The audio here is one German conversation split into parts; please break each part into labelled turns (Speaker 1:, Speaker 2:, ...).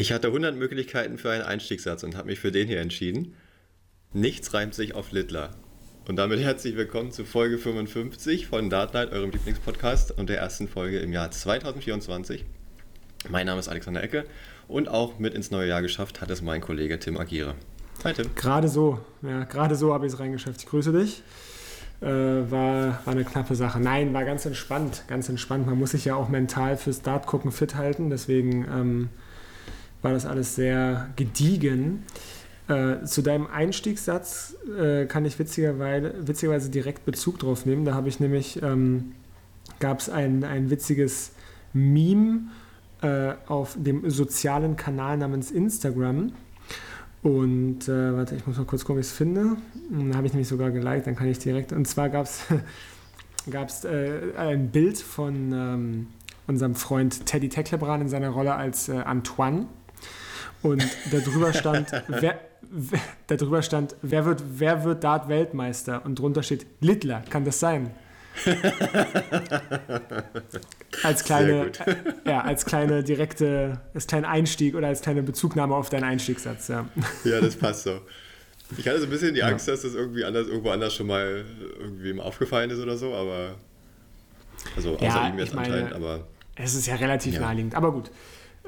Speaker 1: Ich hatte 100 Möglichkeiten für einen Einstiegssatz und habe mich für den hier entschieden. Nichts reimt sich auf Littler. Und damit herzlich willkommen zu Folge 55 von Dart Night, eurem Lieblingspodcast und der ersten Folge im Jahr 2024. Mein Name ist Alexander Ecke und auch mit ins neue Jahr geschafft hat es mein Kollege Tim Agiere.
Speaker 2: Hi Tim. Gerade so, ja, gerade so habe ich es reingeschafft. Ich grüße dich. Äh, war, war eine knappe Sache. Nein, war ganz entspannt, ganz entspannt. Man muss sich ja auch mental fürs Dart gucken fit halten, deswegen ähm, war das alles sehr gediegen. Äh, zu deinem Einstiegssatz äh, kann ich witzigerweise, witzigerweise direkt Bezug drauf nehmen. Da habe ich nämlich, ähm, gab es ein, ein witziges Meme äh, auf dem sozialen Kanal namens Instagram. Und äh, warte, ich muss mal kurz gucken, wie ich es finde. Da habe ich nämlich sogar geliked, dann kann ich direkt. Und zwar gab es äh, ein Bild von ähm, unserem Freund Teddy Teklebran in seiner Rolle als äh, Antoine. Und darüber stand, wer, wer, darüber stand, wer wird, wer wird Dart-Weltmeister? Und drunter steht Littler, kann das sein? als kleine, ja, als kleine direkte, als kleinen Einstieg oder als kleine Bezugnahme auf deinen Einstiegssatz. Ja,
Speaker 1: ja das passt so. Ich hatte so ein bisschen die Angst, ja. dass das irgendwie anders, irgendwo anders schon mal irgendwie aufgefallen ist oder so, aber also außer
Speaker 2: ja,
Speaker 1: ihm jetzt
Speaker 2: meine,
Speaker 1: anscheinend, aber.
Speaker 2: Es ist ja relativ ja. naheliegend, aber gut.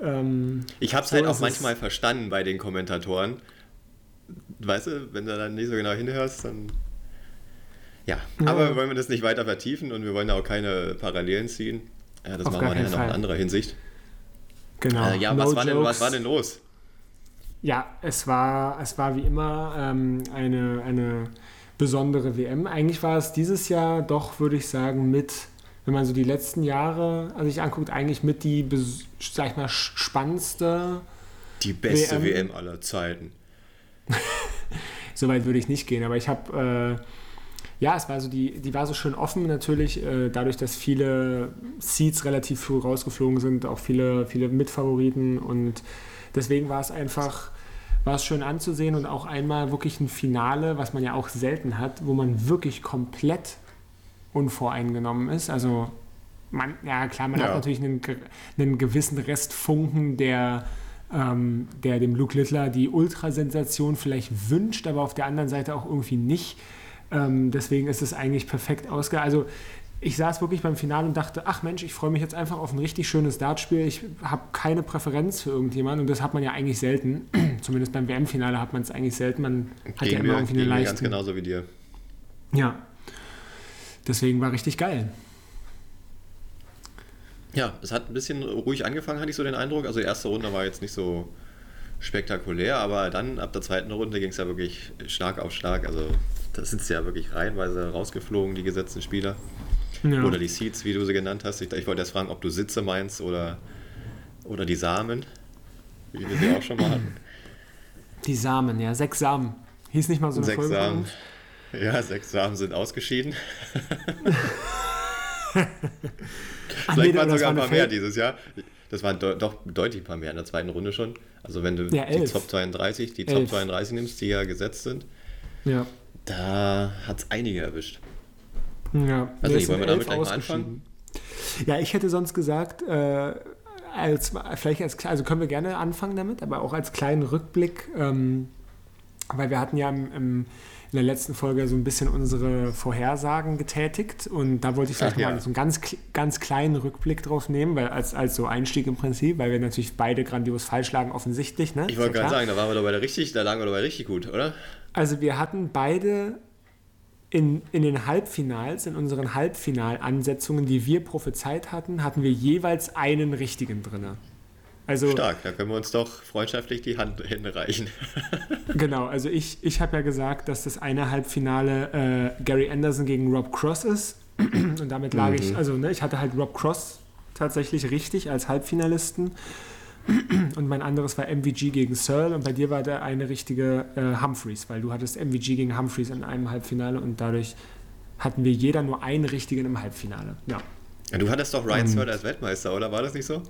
Speaker 1: Ähm, ich habe es so halt auch manchmal verstanden bei den Kommentatoren. Weißt du, wenn du dann nicht so genau hinhörst, dann. Ja, ja. aber wollen wir das nicht weiter vertiefen und wir wollen auch keine Parallelen ziehen. Ja, das Auf machen wir ja noch in anderer Hinsicht.
Speaker 2: Genau.
Speaker 1: Äh, ja, no was, war denn, was war denn los?
Speaker 2: Ja, es war, es war wie immer ähm, eine, eine besondere WM. Eigentlich war es dieses Jahr doch, würde ich sagen, mit wenn man so die letzten Jahre sich anguckt, eigentlich mit die, sag ich mal, spannendste.
Speaker 1: Die beste WM, WM aller Zeiten.
Speaker 2: Soweit würde ich nicht gehen, aber ich habe. Äh, ja, es war so die, die war so schön offen natürlich, äh, dadurch, dass viele Seeds relativ früh rausgeflogen sind, auch viele, viele Mitfavoriten und deswegen war es einfach, war es schön anzusehen und auch einmal wirklich ein Finale, was man ja auch selten hat, wo man wirklich komplett unvoreingenommen ist. Also man, ja klar, man ja. hat natürlich einen, einen gewissen Rest Funken, der, ähm, der dem Luke Littler die Ultrasensation vielleicht wünscht, aber auf der anderen Seite auch irgendwie nicht. Ähm, deswegen ist es eigentlich perfekt ausge... Also ich saß wirklich beim Finale und dachte, ach Mensch, ich freue mich jetzt einfach auf ein richtig schönes Dartspiel. Ich habe keine Präferenz für irgendjemanden und das hat man ja eigentlich selten. Zumindest beim WM-Finale hat man es eigentlich selten. Man hat ja immer irgendwie eine leichte... ganz
Speaker 1: genauso wie dir.
Speaker 2: Ja, Deswegen war richtig geil.
Speaker 1: Ja, es hat ein bisschen ruhig angefangen, hatte ich so den Eindruck. Also die erste Runde war jetzt nicht so spektakulär, aber dann ab der zweiten Runde ging es ja wirklich Schlag auf Schlag. Also da sind sie ja wirklich reihenweise rausgeflogen, die gesetzten Spieler. Ja. Oder die Seeds, wie du sie genannt hast. Ich, ich wollte erst fragen, ob du Sitze meinst oder, oder die Samen, wie wir sie auch schon mal hatten.
Speaker 2: Die Samen, ja, sechs Samen. Hieß nicht mal so eine
Speaker 1: Sechs
Speaker 2: Folge
Speaker 1: Samen. Ja, sechs Samen sind ausgeschieden. Ach, Vielleicht nee, waren sogar ein paar mehr dieses Jahr. Das waren do, doch deutlich ein paar mehr in der zweiten Runde schon. Also wenn du ja, die Top 32, die elf. Top 32 nimmst, die ja gesetzt sind,
Speaker 2: ja.
Speaker 1: da hat es einige erwischt.
Speaker 2: Ja,
Speaker 1: also nicht, wollen wir damit gleich mal anfangen?
Speaker 2: Ja, ich hätte sonst gesagt, äh, als, vielleicht als, also können wir gerne anfangen damit, aber auch als kleinen Rückblick, ähm, weil wir hatten ja im, im in der letzten Folge so ein bisschen unsere Vorhersagen getätigt und da wollte ich vielleicht Ach, mal so einen ganz, ganz kleinen Rückblick drauf nehmen, weil als, als so Einstieg im Prinzip, weil wir natürlich beide grandios falsch lagen, offensichtlich. Ne?
Speaker 1: Ich wollte gerade sagen, da waren wir dabei richtig, da lagen wir dabei richtig gut, oder?
Speaker 2: Also wir hatten beide in, in den Halbfinals, in unseren Halbfinalansetzungen, die wir prophezeit hatten, hatten wir jeweils einen richtigen drin.
Speaker 1: Also, Stark, da können wir uns doch freundschaftlich die Hand hinreichen.
Speaker 2: genau, also ich, ich habe ja gesagt, dass das eine Halbfinale äh, Gary Anderson gegen Rob Cross ist. Und damit lag mhm. ich, also ne, ich hatte halt Rob Cross tatsächlich richtig als Halbfinalisten. Und mein anderes war MVG gegen Searle und bei dir war der eine richtige äh, Humphreys, weil du hattest MVG gegen Humphreys in einem Halbfinale und dadurch hatten wir jeder nur einen richtigen im Halbfinale. Ja.
Speaker 1: ja du hattest doch Ryan Searle als Weltmeister, oder war das nicht so?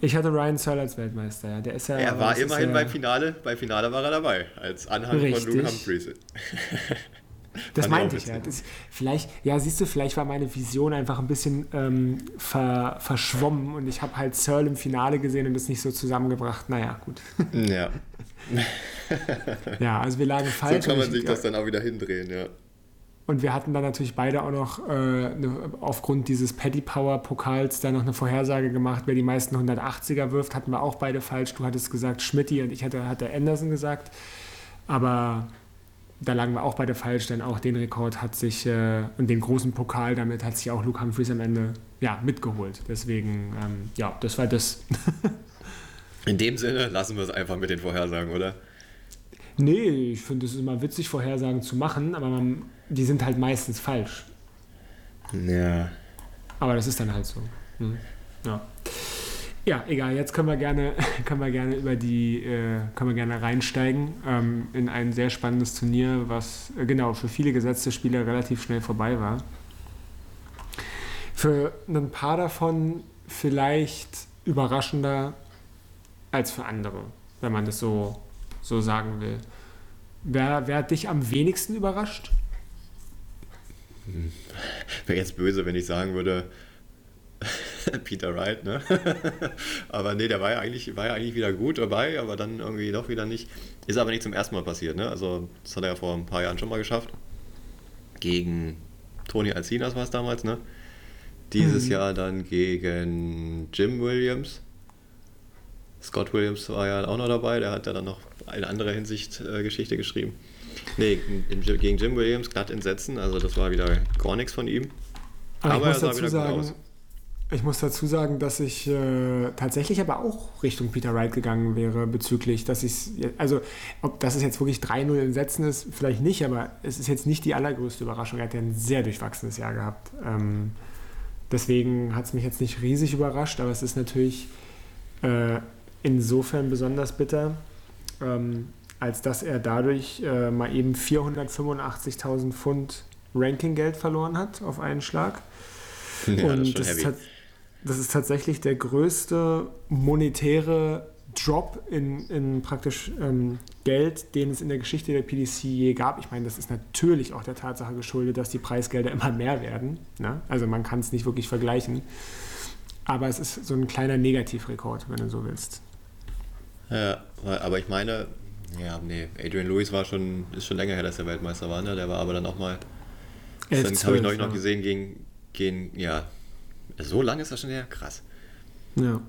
Speaker 2: Ich hatte Ryan Searle als Weltmeister, ja. Der ist ja
Speaker 1: er war immerhin ja, beim Finale, beim Finale war er dabei, als Anhang richtig. von Luke Humphreys.
Speaker 2: Das meinte ich ja. Das, vielleicht, ja, siehst du, vielleicht war meine Vision einfach ein bisschen ähm, ver, verschwommen und ich habe halt Searle im Finale gesehen und das nicht so zusammengebracht. Naja, gut.
Speaker 1: Ja,
Speaker 2: Ja, also wir lagen
Speaker 1: so
Speaker 2: falsch.
Speaker 1: kann
Speaker 2: und
Speaker 1: man
Speaker 2: ich-
Speaker 1: sich das dann auch wieder hindrehen, ja.
Speaker 2: Und wir hatten dann natürlich beide auch noch äh, ne, aufgrund dieses Paddy Power Pokals da noch eine Vorhersage gemacht, wer die meisten 180er wirft, hatten wir auch beide falsch. Du hattest gesagt Schmidti und ich hatte, hatte Anderson gesagt. Aber da lagen wir auch beide falsch, denn auch den Rekord hat sich äh, und den großen Pokal damit hat sich auch Luke Humphries am Ende ja, mitgeholt. Deswegen, ähm, ja, das war das.
Speaker 1: In dem Sinne lassen wir es einfach mit den Vorhersagen, oder?
Speaker 2: Nee, ich finde es ist immer witzig, Vorhersagen zu machen, aber man, die sind halt meistens falsch.
Speaker 1: Ja.
Speaker 2: Aber das ist dann halt so. Hm. Ja. ja, egal. Jetzt können wir gerne, können wir gerne über die, äh, können wir gerne reinsteigen ähm, in ein sehr spannendes Turnier, was äh, genau für viele gesetzte Spieler relativ schnell vorbei war. Für ein paar davon vielleicht überraschender als für andere, wenn man das so, so sagen will. Wer, wer hat dich am wenigsten überrascht?
Speaker 1: Wäre jetzt böse, wenn ich sagen würde, Peter Wright, ne? aber nee, der war ja, eigentlich, war ja eigentlich wieder gut dabei, aber dann irgendwie doch wieder nicht. Ist aber nicht zum ersten Mal passiert, ne? Also, das hat er ja vor ein paar Jahren schon mal geschafft. Gegen Tony Alcinas war es damals, ne? Dieses
Speaker 2: Mhm.
Speaker 1: Jahr dann gegen Jim Williams. Scott Williams war ja auch noch dabei, der hat ja dann noch in anderer Hinsicht äh, Geschichte geschrieben. Nee, gegen Jim Williams glatt in Sätzen, also das war wieder gar nichts von ihm.
Speaker 2: Aber,
Speaker 1: Aber er
Speaker 2: ich,
Speaker 1: sah
Speaker 2: muss dazu
Speaker 1: wieder gut
Speaker 2: sagen,
Speaker 1: aus.
Speaker 2: ich muss dazu sagen, dass ich äh, tatsächlich aber auch Richtung Peter Wright gegangen wäre bezüglich, dass ich also ob das es jetzt wirklich 3-0 in Sätzen ist, vielleicht nicht, aber es ist jetzt nicht die allergrößte Überraschung. Er hat ja ein sehr durchwachsenes Jahr gehabt. Ähm, deswegen hat es mich jetzt nicht riesig überrascht, aber es ist natürlich äh, insofern besonders bitter, ähm, als dass er dadurch äh, mal eben 485.000 Pfund Rankinggeld verloren hat auf einen Schlag.
Speaker 1: Ja, das ist
Speaker 2: und das ist,
Speaker 1: heavy.
Speaker 2: tat- das ist tatsächlich der größte monetäre Drop in, in praktisch ähm, Geld, den es in der Geschichte der PDC je gab. Ich meine, das ist natürlich auch der Tatsache geschuldet, dass die Preisgelder immer mehr werden. Ne? Also man kann es nicht wirklich vergleichen. Aber es ist so ein kleiner Negativrekord, wenn du so willst.
Speaker 1: Ja, aber ich meine, ja, nee, Adrian Lewis war schon, ist schon länger her, dass er Weltmeister war, ne? Der war aber dann auch mal, das
Speaker 2: 11,
Speaker 1: habe ich
Speaker 2: 12,
Speaker 1: neulich noch gesehen, gegen, gegen, ja, so lange ist das schon her? Krass.
Speaker 2: Ja.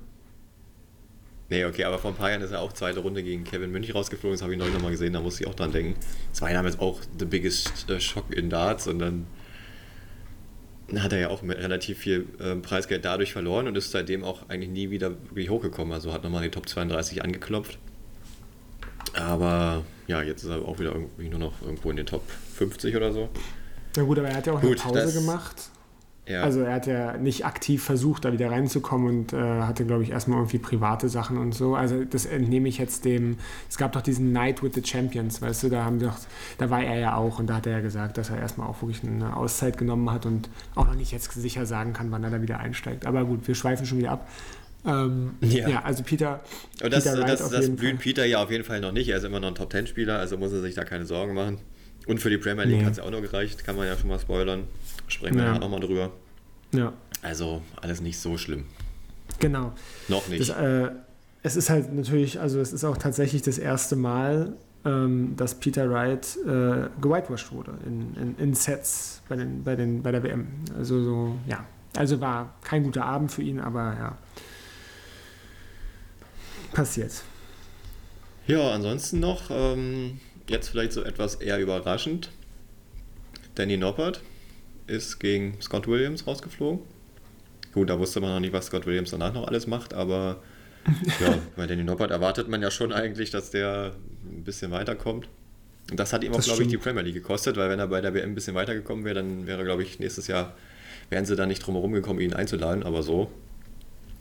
Speaker 1: Nee, okay, aber vor ein paar Jahren ist er auch zweite Runde gegen Kevin Münch rausgeflogen, das habe ich neulich nochmal gesehen, da musste ich auch dran denken. Das war ja damals auch the biggest äh, Shock in Darts und dann hat er ja auch relativ viel ähm, Preisgeld dadurch verloren und ist seitdem auch eigentlich nie wieder wirklich hochgekommen. Also hat nochmal die Top 32 angeklopft. Aber ja, jetzt ist er auch wieder irgendwie nur noch irgendwo in den Top 50 oder so.
Speaker 2: Na gut, aber er hat ja auch
Speaker 1: Gut,
Speaker 2: eine Pause gemacht.
Speaker 1: Ja,
Speaker 2: Also er hat ja nicht aktiv versucht, da wieder reinzukommen und äh, hatte, glaube ich, erstmal irgendwie private Sachen und so. Also das entnehme ich jetzt dem. Es gab doch diesen Night with the Champions, weißt du, da haben doch, da war er ja auch und da hat er ja gesagt, dass er erstmal auch wirklich eine Auszeit genommen hat und auch noch nicht jetzt sicher sagen kann, wann er da wieder einsteigt. Aber gut, wir schweifen schon wieder ab. Ähm,
Speaker 1: Ja.
Speaker 2: ja. also Peter,
Speaker 1: Und das,
Speaker 2: Peter
Speaker 1: das, das blüht
Speaker 2: Fall.
Speaker 1: Peter ja auf jeden Fall noch nicht. Er ist immer noch ein Top-10-Spieler, also muss er sich da keine Sorgen machen. Und für die Premier League
Speaker 2: Nee.
Speaker 1: hat es ja auch noch gereicht, kann man ja schon mal spoilern. Sprechen wir
Speaker 2: Ja.
Speaker 1: ja. nochmal drüber.
Speaker 2: Ja,
Speaker 1: Also alles nicht so schlimm.
Speaker 2: genau.
Speaker 1: Noch nicht.
Speaker 2: Das, äh, es ist halt natürlich, also es ist auch tatsächlich das erste Mal, ähm, dass Peter Wright äh, gewhitewashed wurde in, in, in Sets bei, den, bei, den, bei der WM. Also so, ja. Also war kein guter Abend für ihn, aber ja. Passiert.
Speaker 1: Ja, ansonsten noch, ähm, jetzt vielleicht so etwas eher überraschend. Danny Noppert ist gegen Scott Williams rausgeflogen. Gut, da wusste man noch nicht, was Scott Williams danach noch alles macht, aber ja, bei Danny Noppert erwartet man ja schon eigentlich, dass der ein bisschen weiterkommt. Und das hat ihm auch, glaube ich, die. Premier League gekostet, weil wenn er bei der WM ein bisschen weitergekommen wäre, dann wäre, glaube ich, nächstes Jahr, wären sie da nicht drum herum gekommen, ihn einzuladen, aber so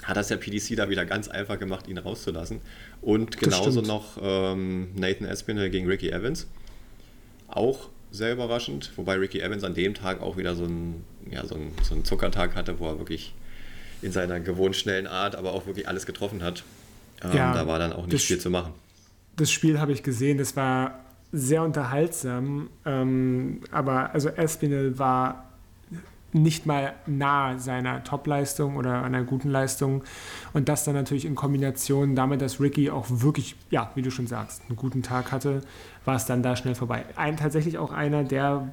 Speaker 1: hat das der PDC da wieder ganz einfach gemacht, ihn rauszulassen. Und genauso noch ähm, Nathan Espinel gegen Ricky Evans. Auch sehr überraschend, wobei Ricky Evans an dem Tag auch wieder so einen, ja, so einen, so einen Zuckertag hatte, wo er wirklich in seiner gewohnt schnellen Art, aber auch wirklich alles getroffen hat. Ähm,
Speaker 2: Ja,
Speaker 1: da war dann auch nicht viel zu machen.
Speaker 2: Das Spiel habe ich gesehen, das war sehr unterhaltsam. Ähm, aber also Espinel war nicht mal nahe seiner Top-Leistung oder einer guten Leistung. Und das dann natürlich in Kombination damit, dass Ricky auch wirklich, ja, wie du schon sagst, einen guten Tag hatte, war es dann da schnell vorbei. Ein, tatsächlich auch einer der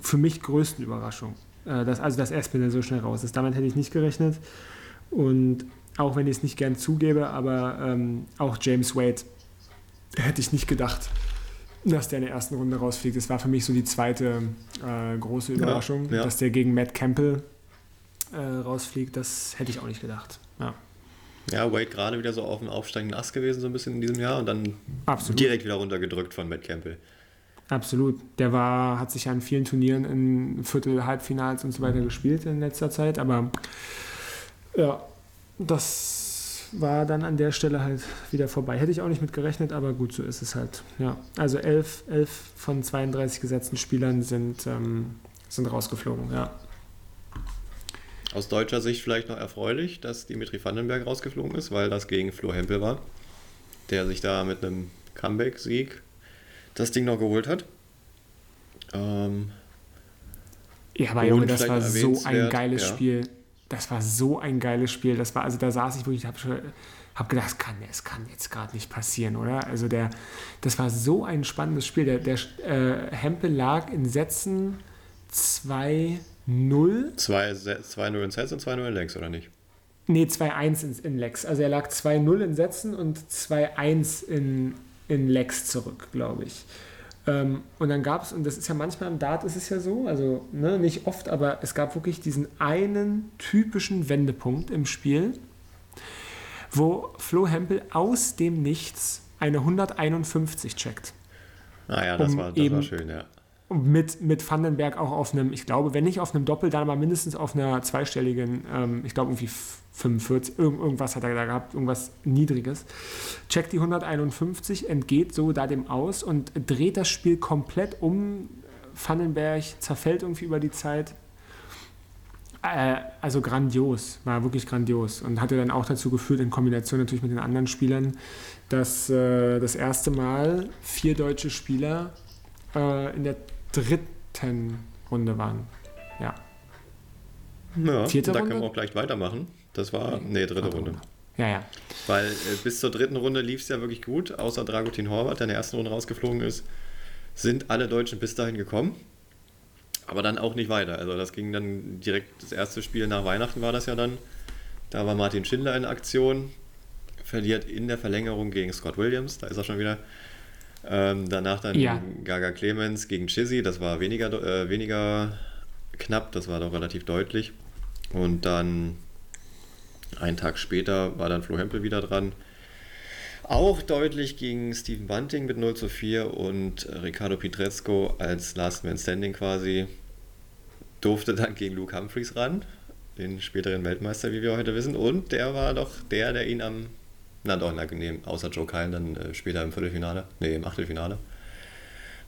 Speaker 2: für mich größten Überraschungen. Äh, dass, also, dass Espinel so schnell raus ist. Damit hätte ich nicht gerechnet. Und auch wenn ich es nicht gern zugebe, aber ähm, auch James Wade hätte ich nicht gedacht, dass der in der ersten Runde rausfliegt. Das war für mich so die zweite äh, große Überraschung, ja, ja. dass der gegen Matt Campbell äh, rausfliegt. Das hätte ich auch nicht gedacht. Ja.
Speaker 1: Ja, Wade gerade wieder so auf dem aufsteigenden Ast gewesen, so ein bisschen in diesem Jahr und dann Absolut. direkt wieder runtergedrückt von Matt Campbell.
Speaker 2: Absolut. Der war, hat sich ja in vielen Turnieren in Viertel, Halbfinals und so weiter gespielt in letzter Zeit, aber ja, das war dann an der Stelle halt wieder vorbei. Hätte ich auch nicht mit gerechnet, aber gut, so ist es halt. Ja. Also elf, elf von 32 gesetzten Spielern sind, ähm, sind rausgeflogen, ja.
Speaker 1: Aus deutscher Sicht vielleicht noch erfreulich, dass Dimitri Vandenberg rausgeflogen ist, weil das gegen Flo Hempel war, der sich da mit einem Comeback-Sieg das Ding noch geholt hat. Ähm,
Speaker 2: ja, aber Junge, das war so ein geiles ja. Spiel das war so ein geiles Spiel. Das war, also da saß ich wirklich, habe hab gedacht, es kann, es kann jetzt gerade nicht passieren, oder? Also der, das war so ein spannendes Spiel. Der, der äh, Hempel lag in Sätzen 2-0.
Speaker 1: 2-0 in Sätzen und 2-0 in Lex, oder nicht?
Speaker 2: Nee, 2-1 in, in Lex. Also er lag 2-0 in Sätzen und 2-1 in, in Lex zurück, glaube ich. Ähm, und dann gab es, und das ist ja manchmal im Dart ist es ja so, also ne, nicht oft, aber es gab wirklich diesen einen typischen Wendepunkt im Spiel, wo Flo Hempel aus dem Nichts eine 151 checkt.
Speaker 1: Ah ja, das, um war, das war schön, ja.
Speaker 2: Mit, mit Vandenberg auch auf einem, ich glaube, wenn nicht auf einem Doppel, dann aber mindestens auf einer zweistelligen, ähm, ich glaube irgendwie 45, irgend, irgendwas hat er da gehabt, irgendwas Niedriges. Checkt die 151, entgeht so da dem aus und dreht das Spiel komplett um. Vandenberg zerfällt irgendwie über die Zeit. Äh, also grandios, war wirklich grandios und hatte dann auch dazu geführt, in Kombination natürlich mit den anderen Spielern, dass äh, das erste Mal vier deutsche Spieler äh, in der dritten Runde waren. Ja.
Speaker 1: Ja, Vierte da Runde? können wir auch gleich weitermachen. Das war, nee, dritte Runde.
Speaker 2: Ja, ja.
Speaker 1: Weil äh, bis zur dritten Runde lief es ja wirklich gut, außer Dragutin Horvath, der in der ersten Runde rausgeflogen ist, sind alle Deutschen bis dahin gekommen. Aber dann auch nicht weiter. Also das ging dann direkt, das erste Spiel nach Weihnachten war das ja dann. Da war Martin Schindler in Aktion, verliert in der Verlängerung gegen Scott Williams, da ist er schon wieder. Ähm, danach dann ja. Gaga Clemens gegen Chizzy, das war weniger, äh, weniger knapp, das war doch relativ deutlich. Und dann einen Tag später war dann Flo Hempel wieder dran. Auch deutlich gegen Steven Bunting mit 0 zu 4 und Ricardo Pietrezco als Last Man Standing quasi durfte dann gegen Luke Humphreys ran, den späteren Weltmeister, wie wir heute wissen. Und der war doch der, der ihn am, na doch, angenehm, außer Joe Kyle dann äh, später im Viertelfinale, nee, im Achtelfinale,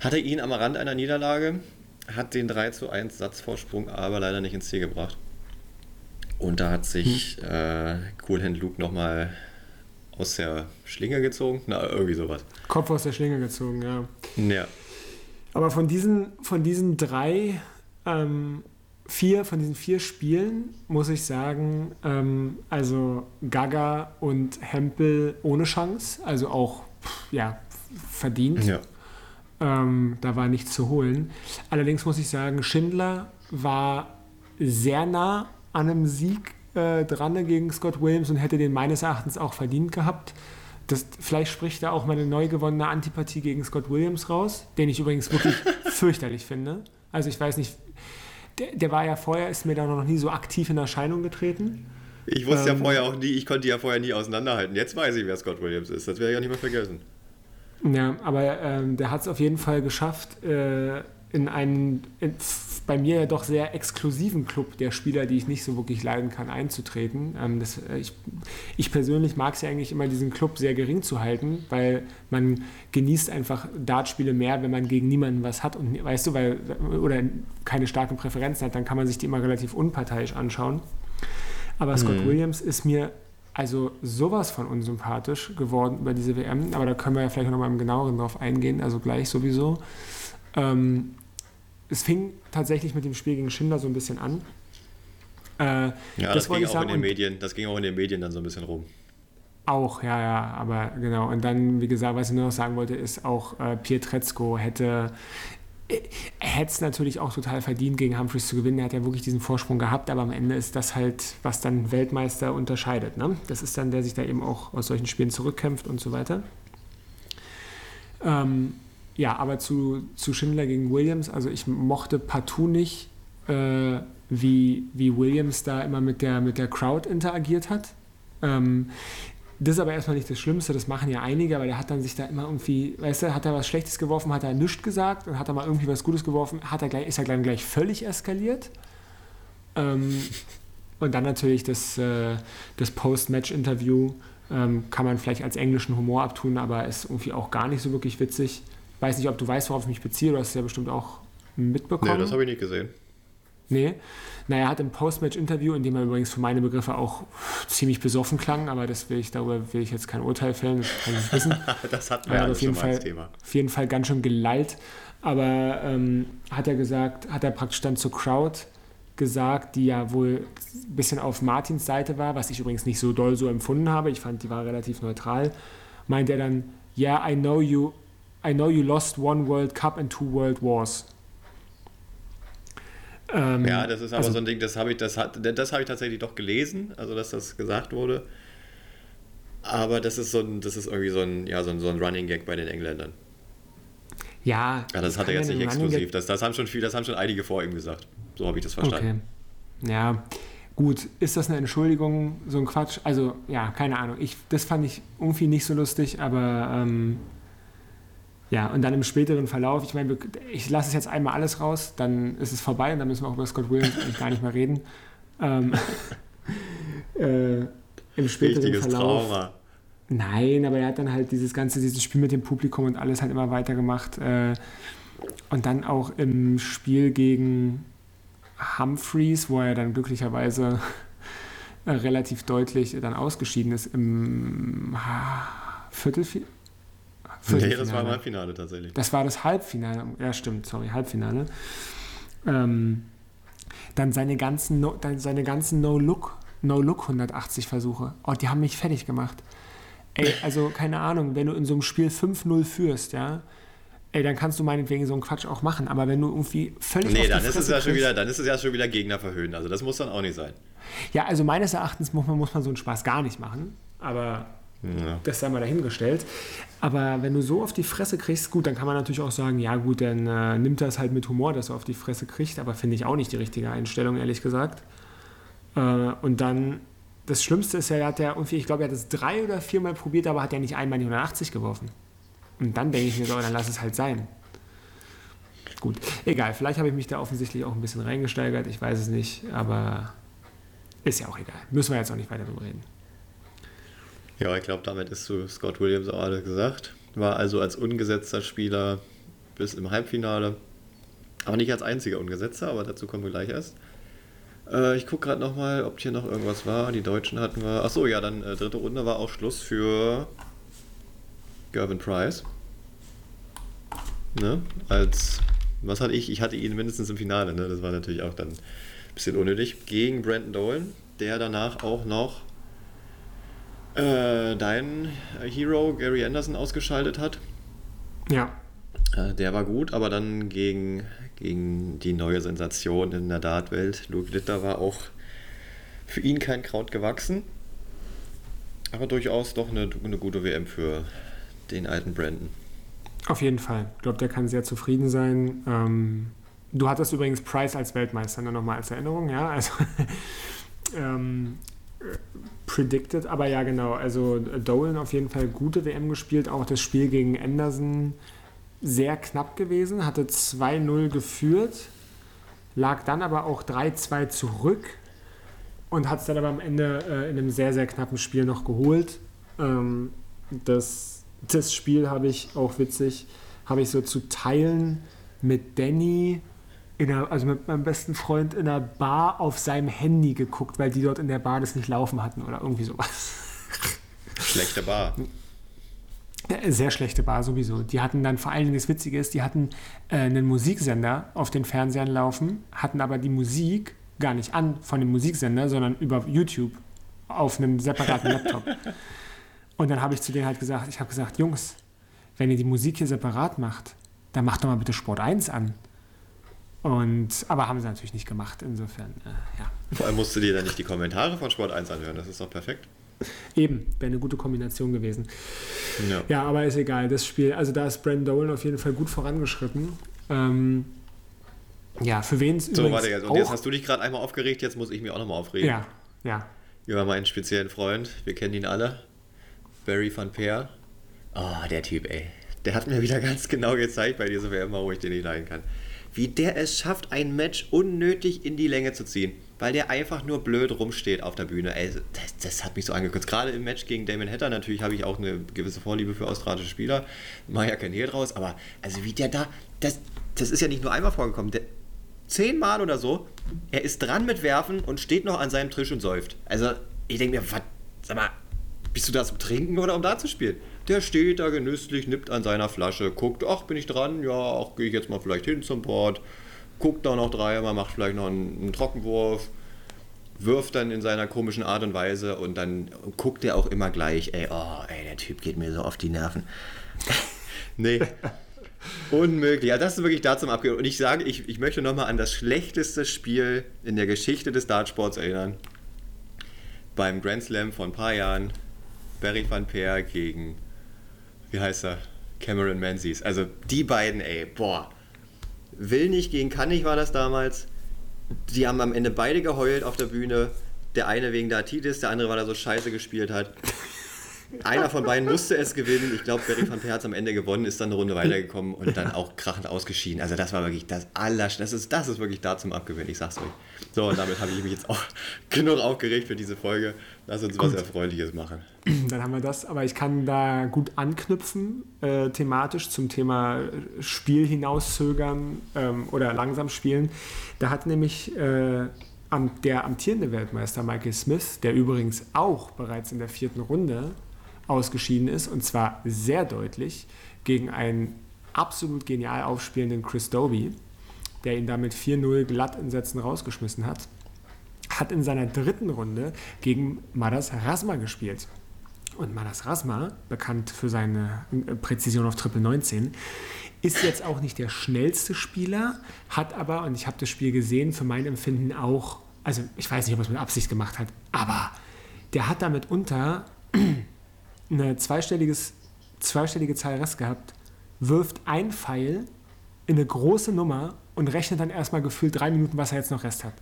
Speaker 1: hatte ihn am Rand einer Niederlage, hat den 3 zu 1 Satzvorsprung aber leider nicht ins Ziel gebracht. Und da hat sich hm. äh, Cool Hand Luke nochmal aus der Schlinge gezogen. Na, irgendwie sowas.
Speaker 2: Kopf aus der Schlinge gezogen, ja.
Speaker 1: Ja.
Speaker 2: Aber von diesen, von diesen drei, ähm, vier, von diesen vier Spielen muss ich sagen, ähm, also Gaga und Hempel ohne Chance, also auch, ja, verdient.
Speaker 1: Ja.
Speaker 2: Ähm, da war nichts zu holen. Allerdings muss ich sagen, Schindler war sehr nah an einem Sieg äh, dran gegen Scott Williams und hätte den meines Erachtens auch verdient gehabt. Das, vielleicht spricht da auch meine neu gewonnene Antipathie gegen Scott Williams raus, den ich übrigens wirklich fürchterlich finde. Also ich weiß nicht, der, der, war ja vorher, ist mir da noch nie so aktiv in Erscheinung getreten.
Speaker 1: Ich wusste ähm, ja vorher auch nie, ich konnte ja vorher nie auseinanderhalten. Jetzt weiß ich, wer Scott Williams ist. Das werde ich ja nicht mehr vergessen.
Speaker 2: Ja, aber ähm, der hat es auf jeden Fall geschafft, äh, in einen in, bei mir ja doch sehr exklusiven Club der Spieler, die ich nicht so wirklich leiden kann, einzutreten. Ähm, das, äh, ich, ich, persönlich mag es ja eigentlich immer, diesen Club sehr gering zu halten, weil man genießt einfach Dartspiele mehr, wenn man gegen niemanden was hat und weißt du, weil oder keine starken Präferenzen hat, dann kann man sich die immer relativ unparteiisch anschauen. Aber Scott mhm. Williams ist mir also sowas von unsympathisch geworden über diese WM, aber da können wir ja vielleicht noch mal im genaueren drauf eingehen, also gleich sowieso. Ähm, es fing tatsächlich mit dem Spiel gegen Schindler so ein bisschen an.
Speaker 1: Äh, ja, das, das ging auch sagen, in den Medien, das ging auch in den Medien dann so ein bisschen rum.
Speaker 2: Auch, ja, ja, aber genau. Und dann, wie gesagt, was ich nur noch sagen wollte, ist auch äh, Pietrezco hätte er hätte es natürlich auch total verdient, gegen Humphreys zu gewinnen. Er hat ja wirklich diesen Vorsprung gehabt, aber am Ende ist das halt, was dann Weltmeister unterscheidet. Ne? Das ist dann, der sich da eben auch aus solchen Spielen zurückkämpft und so weiter. Ähm, ja, aber zu, zu Schindler gegen Williams, also ich mochte partout nicht, äh, wie, wie Williams da immer mit der, mit der Crowd interagiert hat. Ähm, das ist aber erstmal nicht das Schlimmste, das machen ja einige, aber der hat dann sich da immer irgendwie, weißt du, hat er was Schlechtes geworfen, hat er nichts gesagt und hat er mal irgendwie was Gutes geworfen, hat er gleich, ist er dann gleich völlig eskaliert. Ähm, und dann natürlich das, äh, das Post-Match-Interview ähm, kann man vielleicht als englischen Humor abtun, aber ist irgendwie auch gar nicht so wirklich witzig. Weiß nicht, ob du weißt, worauf ich mich beziehe, du hast es ja bestimmt auch mitbekommen. Nee,
Speaker 1: das habe ich nicht gesehen.
Speaker 2: Nee. Naja, er hat im Postmatch-Interview, in dem er übrigens für meine Begriffe auch ziemlich besoffen klang, aber das will ich, darüber will ich jetzt kein Urteil fällen, das kann ich nicht wissen.
Speaker 1: das hat man ja auf jeden Fall, als Thema.
Speaker 2: Auf jeden Fall ganz schön geleilt. Aber ähm, hat er gesagt, hat er praktisch dann zur Crowd gesagt, die ja wohl ein bisschen auf Martins Seite war, was ich übrigens nicht so doll so empfunden habe. Ich fand, die war relativ neutral. Meint er dann, yeah, I know you, I know you lost one World Cup and two World Wars.
Speaker 1: Ähm, ja, das ist aber also, so ein Ding, das habe ich, das das habe ich tatsächlich doch gelesen, also dass das gesagt wurde. Aber das ist so ein, das ist irgendwie so ein, ja, so ein, so ein Running Gag bei den Engländern.
Speaker 2: Ja.
Speaker 1: ja das hat er jetzt nicht exklusiv. Das, das, haben schon viel, das haben schon einige vor ihm gesagt. So habe ich das verstanden.
Speaker 2: Okay. Ja. Gut, ist das eine Entschuldigung, so ein Quatsch? Also, ja, keine Ahnung. Ich, das fand ich irgendwie nicht so lustig, aber ähm, ja, und dann im späteren Verlauf, ich meine, ich lasse es jetzt einmal alles raus, dann ist es vorbei und dann müssen wir auch über Scott Williams eigentlich gar nicht mehr reden. Ähm, äh, Im späteren Richtiges Verlauf. Trauma. Nein, aber er hat dann halt dieses ganze, dieses Spiel mit dem Publikum und alles halt immer weitergemacht. Äh, und dann auch im Spiel gegen Humphreys, wo er dann glücklicherweise äh, relativ deutlich dann ausgeschieden ist im Viertelfinale
Speaker 1: Nee, das war im Halbfinale tatsächlich.
Speaker 2: Das war das Halbfinale. Ja, stimmt, sorry, Halbfinale. Ähm, dann seine ganzen No, seine ganzen No-Look, No-Look 180 Versuche. Oh, die haben mich fertig gemacht. Ey, also keine Ahnung, wenn du in so einem Spiel 5-0 führst, ja, ey, dann kannst du meinetwegen so einen Quatsch auch machen. Aber wenn du irgendwie völlig.
Speaker 1: Nee, dann ist, es ja schon wieder, dann ist es ja schon wieder Gegner verhöhnen. Also das muss dann auch nicht sein.
Speaker 2: Ja, also meines Erachtens muss man, muss man so einen Spaß gar nicht machen. Aber ja. Das sei mal dahingestellt. Aber wenn du so auf die Fresse kriegst, gut, dann kann man natürlich auch sagen, ja gut, dann äh, nimmt es halt mit Humor, dass er auf die Fresse kriegt, aber finde ich auch nicht die richtige Einstellung, ehrlich gesagt. Äh, und dann, das Schlimmste ist ja, er hat ja irgendwie, ich glaube, er hat es drei oder viermal probiert, aber hat ja nicht einmal die 180 geworfen. Und dann denke ich mir so, dann lass es halt sein. Gut, egal, vielleicht habe ich mich da offensichtlich auch ein bisschen reingesteigert, ich weiß es nicht, aber ist ja auch egal. Müssen wir jetzt auch nicht weiter darüber reden.
Speaker 1: Ja, ich glaube, damit ist zu Scott Williams auch alles gesagt. War also als ungesetzter Spieler bis im Halbfinale. Aber nicht als einziger Ungesetzter, aber dazu kommen wir gleich erst. Äh, ich gucke gerade nochmal, ob hier noch irgendwas war. Die Deutschen hatten wir. Achso, ja, dann äh, dritte Runde war auch Schluss für Gervin Price. Ne? Als, was hatte ich? Ich hatte ihn mindestens im Finale, ne? Das war natürlich auch dann ein bisschen unnötig. Gegen Brandon Dolan, der danach auch noch äh, dein Hero Gary Anderson ausgeschaltet hat.
Speaker 2: Ja.
Speaker 1: Äh, der war gut, aber dann gegen, gegen die neue Sensation in der Dartwelt, Luke Litter, war auch für ihn kein Kraut gewachsen. Aber durchaus doch eine, eine gute WM für den alten Brandon.
Speaker 2: Auf jeden Fall. Ich glaube, der kann sehr zufrieden sein. Ähm, du hattest übrigens Price als Weltmeister, nur nochmal als Erinnerung, ja. Also ähm, predicted, aber ja, genau. Also Dolan auf jeden Fall gute WM gespielt. Auch das Spiel gegen Anderson sehr knapp gewesen, hatte 2-0 geführt, lag dann aber auch 3-2 zurück und hat es dann aber am Ende äh, in einem sehr, sehr knappen Spiel noch geholt. Ähm, das, das Spiel habe ich auch witzig, habe ich so zu teilen mit Danny einer, also mit meinem besten Freund in einer Bar auf seinem Handy geguckt, weil die dort in der Bar das nicht laufen hatten oder irgendwie sowas.
Speaker 1: Schlechte Bar.
Speaker 2: Sehr schlechte Bar sowieso. Die hatten dann vor allen Dingen das Witzige ist, die hatten äh, einen Musiksender auf den Fernsehern laufen, hatten aber die Musik gar nicht an von dem Musiksender, sondern über YouTube auf einem separaten Laptop. Und dann habe ich zu denen halt gesagt, ich habe gesagt, Jungs, wenn ihr die Musik hier separat macht, dann macht doch mal bitte Sport 1 an. Und, aber haben sie natürlich nicht gemacht, insofern, äh, ja.
Speaker 1: Vor allem musst du dir dann nicht die Kommentare von Sport 1 anhören, das ist doch perfekt.
Speaker 2: Eben, wäre eine gute Kombination gewesen.
Speaker 1: Ja.
Speaker 2: Ja, aber ist egal. Das Spiel, also da ist Brandon Dolan auf jeden Fall gut vorangeschritten. Ähm, ja, für wen es
Speaker 1: So, warte jetzt. Und jetzt hast du dich gerade einmal aufgeregt, jetzt muss ich mich auch nochmal aufregen.
Speaker 2: Ja, ja.
Speaker 1: Über meinen speziellen Freund, wir kennen ihn alle. Barry van Peer. Oh, der Typ, ey. Der hat mir wieder ganz genau gezeigt bei dieser WM, wo ich den nicht leiden kann. Wie der es schafft, ein Match unnötig in die Länge zu ziehen. Weil der einfach nur blöd rumsteht auf der Bühne. Ey, das, das hat mich so angekürzt. Gerade im Match gegen Damon Hatter, natürlich habe ich auch eine gewisse Vorliebe für australische Spieler. Mach ja kein Hehl draus, aber also wie der da, das, das ist ja nicht nur einmal vorgekommen. Der, zehnmal oder so, er ist dran mit Werfen und steht noch an seinem Tisch und säuft. Also, ich denke mir, was, sag mal, bist du da zum Trinken oder um da zu spielen? Der steht da genüsslich, nippt an seiner Flasche, guckt, ach, bin ich dran? Ja, auch gehe ich jetzt mal vielleicht hin zum Board. Guckt da noch dreimal, macht vielleicht noch einen, einen Trockenwurf, wirft dann in seiner komischen Art und Weise und dann guckt er auch immer gleich, ey, oh, ey, der Typ geht mir so auf die Nerven. nee. Unmöglich. Ja, das ist wirklich da zum Abgehen. Und ich sage, ich, ich möchte nochmal an das schlechteste Spiel in der Geschichte des Dartsports erinnern. Beim Grand Slam vor ein paar Jahren. Barry van Peer gegen, wie heißt er? Cameron Menzies. Also die beiden, ey, boah. Will nicht gegen kann nicht war das damals. Die haben am Ende beide geheult auf der Bühne. Der eine wegen der Artitis, der andere, weil er so scheiße gespielt hat. Einer von beiden musste es gewinnen. Ich glaube, Barry van Peer hat es am Ende gewonnen, ist dann eine Runde weitergekommen und dann auch krachend ausgeschieden. Also das war wirklich das aller, das ist, das ist wirklich da zum Abgewinnen, ich sag's euch. So, und damit habe ich mich jetzt auch genug aufgeregt für diese Folge. Lass uns was Erfreuliches machen.
Speaker 2: Dann haben wir das, aber ich kann da gut anknüpfen, äh, thematisch zum Thema Spiel hinauszögern ähm, oder langsam spielen. Da hat nämlich äh, der amtierende Weltmeister Michael Smith, der übrigens auch bereits in der vierten Runde ausgeschieden ist, und zwar sehr deutlich, gegen einen absolut genial aufspielenden Chris Doby, der ihn damit 4-0 glatt in Sätzen rausgeschmissen hat, hat in seiner dritten Runde gegen Madas Rasma gespielt. Und Madas Rasma, bekannt für seine Präzision auf Triple 19, ist jetzt auch nicht der schnellste Spieler, hat aber, und ich habe das Spiel gesehen, für mein Empfinden auch, also ich weiß nicht, ob es mit Absicht gemacht hat, aber der hat damit unter eine zweistelliges, zweistellige Zahl Rest gehabt, wirft ein Pfeil in eine große Nummer und rechnet dann erstmal gefühlt drei Minuten, was er jetzt noch Rest hat.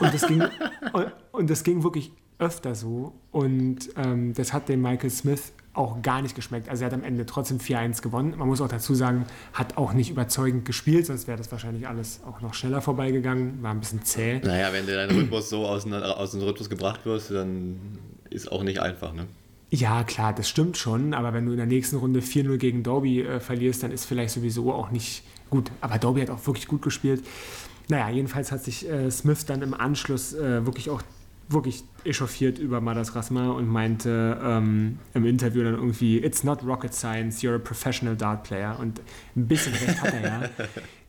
Speaker 2: Und das ging, und, und das ging wirklich öfter so. Und ähm, das hat dem Michael Smith auch gar nicht geschmeckt. Also er hat am Ende trotzdem 4-1 gewonnen. Man muss auch dazu sagen, hat auch nicht überzeugend gespielt, sonst wäre das wahrscheinlich alles auch noch schneller vorbeigegangen. War ein bisschen zäh.
Speaker 1: Naja, wenn du dein Rhythmus so aus, aus dem Rhythmus gebracht wirst, dann ist auch nicht einfach, ne?
Speaker 2: Ja, klar, das stimmt schon, aber wenn du in der nächsten Runde 4-0 gegen Doby äh, verlierst, dann ist vielleicht sowieso auch nicht gut. Aber Doby hat auch wirklich gut gespielt. Naja, jedenfalls hat sich äh, Smith dann im Anschluss äh, wirklich auch wirklich echauffiert über Madas Rasma und meinte ähm, im Interview dann irgendwie, it's not rocket science, you're a professional dart player. Und ein bisschen recht hat er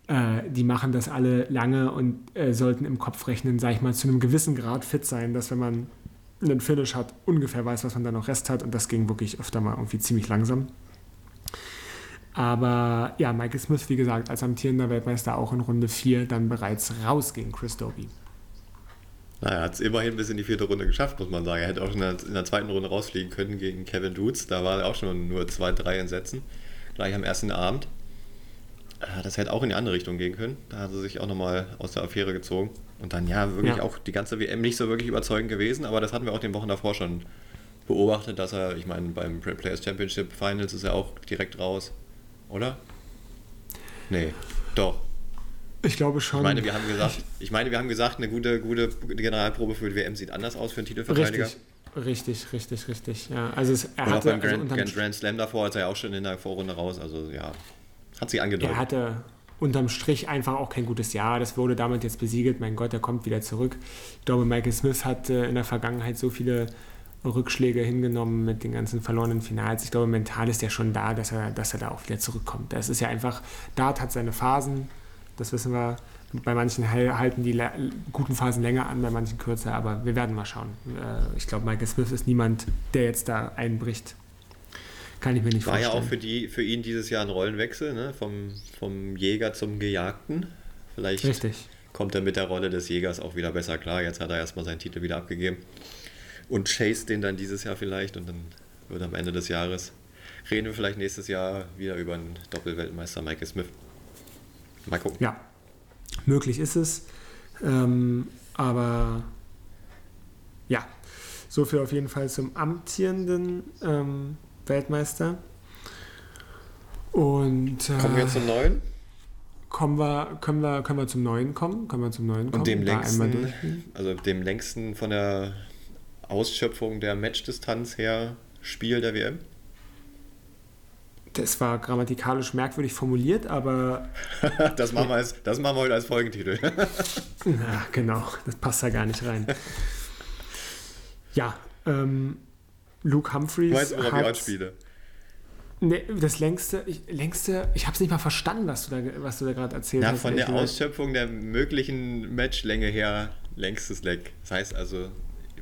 Speaker 2: ja. äh, die machen das alle lange und äh, sollten im Kopf rechnen, sag ich mal, zu einem gewissen Grad fit sein, dass wenn man einen Finish hat, ungefähr weiß, was man da noch Rest hat. Und das ging wirklich öfter mal irgendwie ziemlich langsam. Aber ja, Michael Smith, wie gesagt, als amtierender Weltmeister auch in Runde 4 dann bereits raus gegen Chris Doby.
Speaker 1: Naja, hat es immerhin bis in die vierte Runde geschafft, muss man sagen. Er hätte auch der, in der zweiten Runde rausfliegen können gegen Kevin Dutz. Da war er auch schon nur zwei, drei in Sätzen. Gleich am ersten Abend. Äh, das hätte auch in die andere Richtung gehen können. Da hat er sich auch nochmal aus der Affäre gezogen. Und dann ja, wirklich ja. auch die ganze WM nicht so wirklich überzeugend gewesen, aber das hatten wir auch den Wochen davor schon beobachtet, dass er, ich meine, beim Players Championship Finals ist er auch direkt raus, oder? Nee, doch.
Speaker 2: Ich glaube schon.
Speaker 1: Ich meine, wir haben gesagt, ich meine, wir haben gesagt, eine gute, gute Generalprobe für die WM sieht anders aus für einen Titelverteidiger.
Speaker 2: Richtig. Richtig, richtig, richtig. Ja, also es, er
Speaker 1: Und
Speaker 2: hatte
Speaker 1: auch beim Grand,
Speaker 2: also
Speaker 1: Grand, Slam davor, ist er ja auch schon in der Vorrunde raus. Also ja, hat sich angedeutet.
Speaker 2: Er hatte unterm Strich einfach auch kein gutes Jahr. Das wurde damit jetzt besiegelt. Mein Gott, er kommt wieder zurück. Ich glaube, Michael Smith hat äh, in der Vergangenheit so viele Rückschläge hingenommen mit den ganzen verlorenen Finals. Ich glaube, mental ist er schon da, dass er, dass er da auch wieder zurückkommt. Das ist ja einfach, Dart hat seine Phasen, das wissen wir. Bei manchen halten die guten Phasen länger an, bei manchen kürzer, aber wir werden mal schauen. Äh, ich glaube, Michael Smith ist niemand, der jetzt da einbricht. Kann ich mir nicht
Speaker 1: War
Speaker 2: vorstellen.
Speaker 1: War ja auch für, die, für ihn dieses Jahr ein Rollenwechsel, ne? vom, vom Jäger zum Gejagten. Vielleicht
Speaker 2: Richtig.
Speaker 1: kommt er mit der Rolle des Jägers auch wieder besser klar. Jetzt hat er erstmal seinen Titel wieder abgegeben und chase den dann dieses Jahr vielleicht und dann wird am Ende des Jahres reden wir vielleicht nächstes Jahr wieder über einen Doppelweltmeister Michael Smith. Mal gucken.
Speaker 2: Ja, möglich ist es. Ähm, aber ja, so viel auf jeden Fall zum amtierenden ähm, Weltmeister. Und
Speaker 1: äh, kommen wir zum neuen?
Speaker 2: Kommen wir, können, wir, können wir zum neuen kommen? Können wir zum neuen kommen?
Speaker 1: Und dem längsten, also dem längsten von der Ausschöpfung der Matchdistanz her Spiel der WM?
Speaker 2: Das war grammatikalisch merkwürdig formuliert, aber.
Speaker 1: das, machen wir als, das machen wir heute als Folgentitel.
Speaker 2: Na, genau, das passt da gar nicht rein. ja, ähm, Luke Humphreys.
Speaker 1: Weißt du, worauf ich anspiele?
Speaker 2: Nee, das längste, ich, längste, ich habe es nicht mal verstanden, was du da, was du da gerade erzählt
Speaker 1: Na,
Speaker 2: hast.
Speaker 1: Von der Ausschöpfung der möglichen Matchlänge her längstes Leck. Das heißt also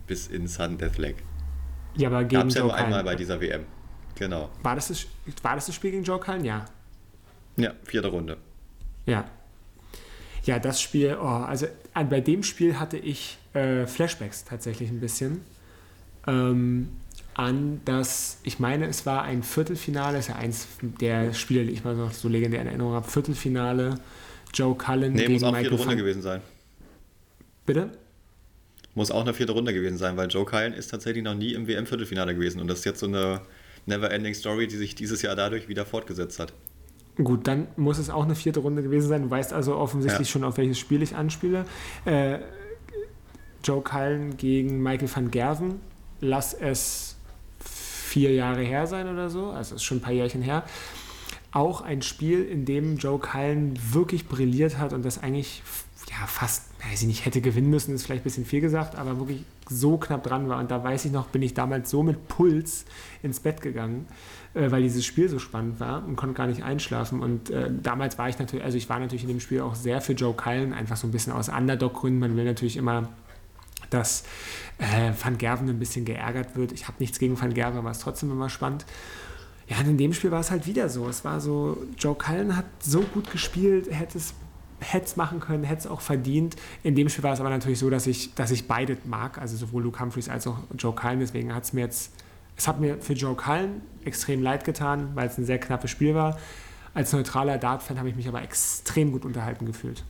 Speaker 1: bis in Sun Death Leg.
Speaker 2: Ja, aber gegen
Speaker 1: Gab's
Speaker 2: Joe
Speaker 1: ja nur
Speaker 2: Cullen.
Speaker 1: einmal bei dieser WM. Genau.
Speaker 2: War das das, war das das Spiel gegen Joe Cullen? Ja.
Speaker 1: Ja, vierte Runde.
Speaker 2: Ja. Ja, das Spiel, oh, also bei dem Spiel hatte ich äh, Flashbacks tatsächlich ein bisschen. Ähm, an das, ich meine, es war ein Viertelfinale, ist ja eins der Spiele, die ich mal noch so legendär in Erinnerung habe. Viertelfinale, Joe Cullen
Speaker 1: nee,
Speaker 2: gegen
Speaker 1: muss auch
Speaker 2: Michael
Speaker 1: vierte Runde gewesen sein.
Speaker 2: Bitte?
Speaker 1: Muss auch eine vierte Runde gewesen sein, weil Joe Cullen ist tatsächlich noch nie im WM-Viertelfinale gewesen. Und das ist jetzt so eine Never-Ending Story, die sich dieses Jahr dadurch wieder fortgesetzt hat.
Speaker 2: Gut, dann muss es auch eine vierte Runde gewesen sein. Du weißt also offensichtlich ja. schon, auf welches Spiel ich anspiele. Äh, Joe Cullen gegen Michael van Gerven. Lass es vier Jahre her sein oder so. Also ist schon ein paar Jährchen her. Auch ein Spiel, in dem Joe Cullen wirklich brilliert hat und das eigentlich ja, fast, weiß ich nicht, hätte gewinnen müssen, ist vielleicht ein bisschen viel gesagt, aber wirklich so knapp dran war. Und da weiß ich noch, bin ich damals so mit Puls ins Bett gegangen, äh, weil dieses Spiel so spannend war und konnte gar nicht einschlafen. Und äh, damals war ich natürlich, also ich war natürlich in dem Spiel auch sehr für Joe Cullen, einfach so ein bisschen aus Underdog-Gründen. Man will natürlich immer dass äh, Van Gerven ein bisschen geärgert wird. Ich habe nichts gegen Van Gerven, aber es ist trotzdem immer spannend. Ja, und in dem Spiel war es halt wieder so. Es war so, Joe Cullen hat so gut gespielt, hätte es hätte machen können, hätte es auch verdient. In dem Spiel war es aber natürlich so, dass ich, dass ich beide mag, also sowohl Luke Humphreys als auch Joe Cullen. Deswegen hat es mir jetzt, es hat mir für Joe Cullen extrem leid getan, weil es ein sehr knappes Spiel war. Als neutraler Dart-Fan habe ich mich aber extrem gut unterhalten gefühlt.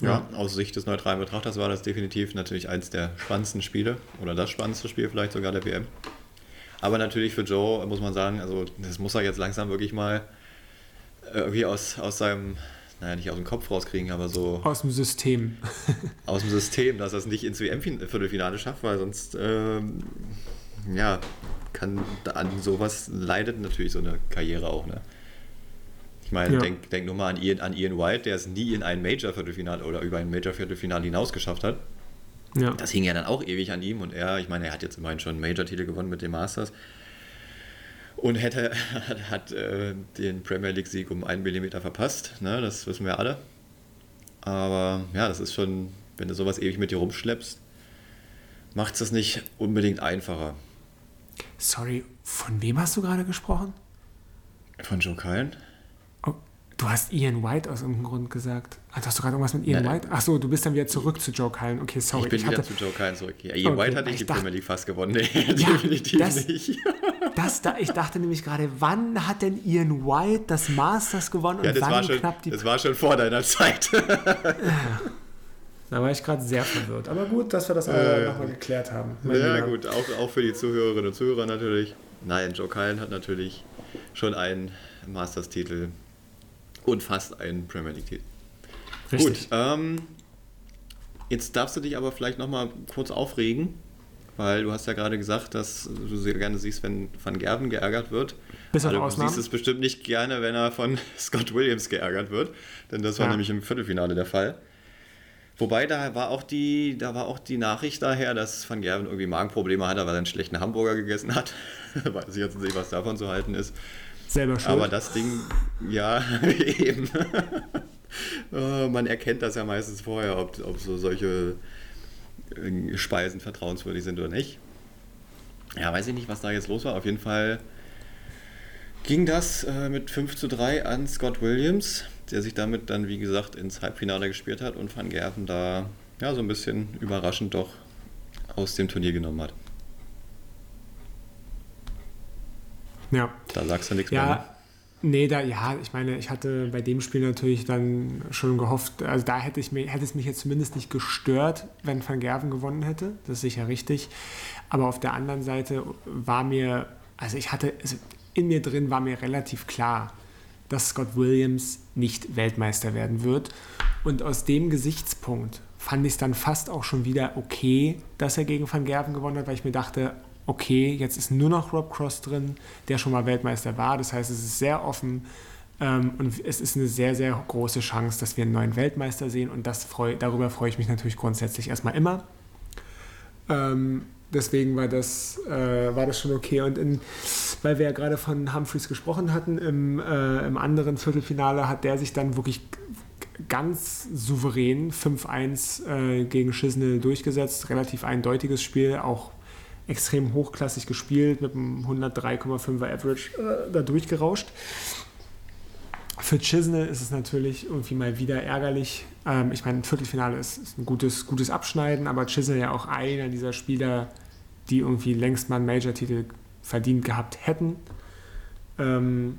Speaker 1: Ja, aus Sicht des neutralen Betrachters war das definitiv natürlich eins der spannendsten Spiele oder das spannendste Spiel vielleicht sogar der WM. Aber natürlich für Joe muss man sagen, also das muss er jetzt langsam wirklich mal irgendwie aus, aus seinem, naja, nicht aus dem Kopf rauskriegen, aber so.
Speaker 2: Aus dem System.
Speaker 1: aus dem System, dass er es nicht ins WM-Viertelfinale schafft, weil sonst, ähm, ja, kann an sowas leidet natürlich so eine Karriere auch, ne? Ich meine, ja. denk, denk nur mal an Ian, an Ian White, der es nie in ein Major-Viertelfinale oder über ein Major-Viertelfinale hinaus geschafft hat. Ja. Das hing ja dann auch ewig an ihm und er, ich meine, er hat jetzt immerhin schon einen Major-Titel gewonnen mit dem Masters und hätte, hat, hat äh, den Premier League-Sieg um einen Millimeter verpasst, ne? das wissen wir alle. Aber ja, das ist schon, wenn du sowas ewig mit dir rumschleppst, macht es das nicht unbedingt einfacher.
Speaker 2: Sorry, von wem hast du gerade gesprochen?
Speaker 1: Von Joe Cullen.
Speaker 2: Du hast Ian White aus irgendeinem Grund gesagt. Also hast du gerade irgendwas mit Ian Nein. White? Achso, du bist dann wieder zurück zu Joe Cullen. Okay, sorry.
Speaker 1: Ich bin
Speaker 2: ich
Speaker 1: wieder zu Joe Cullen zurück. Ja, Ian okay, White hat nicht die dachte, Premier League fast gewonnen. Nee, ja, definitiv
Speaker 2: das,
Speaker 1: nicht.
Speaker 2: Das, da, ich dachte nämlich gerade, wann hat denn Ian White das Masters gewonnen
Speaker 1: ja,
Speaker 2: und wann
Speaker 1: war schon,
Speaker 2: knapp die...
Speaker 1: Das war schon vor deiner Zeit.
Speaker 2: Da war ich gerade sehr verwirrt. Aber gut, dass wir das äh, nochmal geklärt haben.
Speaker 1: Ja, Lieber. gut, auch, auch für die Zuhörerinnen und Zuhörer natürlich. Nein, Joe Cullen hat natürlich schon einen Masters-Titel und fast einen Premier League-Titel. Gut, ähm, jetzt darfst du dich aber vielleicht nochmal kurz aufregen, weil du hast ja gerade gesagt, dass du sehr gerne siehst, wenn Van Gerven geärgert wird.
Speaker 2: Bis auf
Speaker 1: also,
Speaker 2: Ausnahmen.
Speaker 1: Du siehst es bestimmt nicht gerne, wenn er von Scott Williams geärgert wird, denn das war
Speaker 2: Ja.
Speaker 1: nämlich im Viertelfinale der Fall. Wobei da war auch die, da war auch die Nachricht daher, dass Van Gerven irgendwie Magenprobleme hatte, weil er einen schlechten Hamburger gegessen hat. Weiß ich jetzt nicht, was davon zu halten ist.
Speaker 2: Selber schuld.
Speaker 1: Aber das Ding, ja, eben. Äh, man erkennt das ja meistens vorher, ob, ob so solche äh, Speisen vertrauenswürdig sind oder nicht. Ja, weiß ich nicht, was da jetzt los war. Auf jeden Fall ging das äh, mit 5 zu 3 an Scott Williams, der sich damit dann, wie gesagt, ins Halbfinale gespielt hat und Van Gerven da ja, so ein bisschen überraschend doch aus dem Turnier genommen hat.
Speaker 2: Ja.
Speaker 1: Da sagst du nichts
Speaker 2: ja,
Speaker 1: mehr. Ne?
Speaker 2: Nee, da, ja, ich meine, ich hatte bei dem Spiel natürlich dann schon gehofft, also da hätte, ich mir, hätte es mich jetzt zumindest nicht gestört, wenn Van Gerven gewonnen hätte. Das ist sicher richtig. Aber auf der anderen Seite war mir, also ich hatte, also in mir drin war mir relativ klar, dass Scott Williams nicht Weltmeister werden wird. Und aus dem Gesichtspunkt fand ich es dann fast auch schon wieder okay, dass er gegen Van Gerven gewonnen hat, weil ich mir dachte, okay, jetzt ist nur noch Rob Cross drin, der schon mal Weltmeister war. Das heißt, es ist sehr offen ähm, und es ist eine sehr, sehr große Chance, dass wir einen neuen Weltmeister sehen und das freu, darüber freue ich mich natürlich grundsätzlich erstmal immer. Ähm, deswegen war das, äh, war das schon okay. Und in, weil wir ja gerade von Humphreys gesprochen hatten, im, äh, im anderen Viertelfinale hat der sich dann wirklich ganz souverän 5-1 äh, gegen Schisnell durchgesetzt. Relativ eindeutiges Spiel, auch extrem hochklassig gespielt, mit einem 103,5er Average äh, da durchgerauscht. Für Chisnell ist es natürlich irgendwie mal wieder ärgerlich. Ähm, ich meine, ein Viertelfinale ist, ist, ein gutes, gutes Abschneiden, aber Chisnell ja auch einer dieser Spieler, die irgendwie längst mal einen Major-Titel verdient gehabt hätten. Ähm,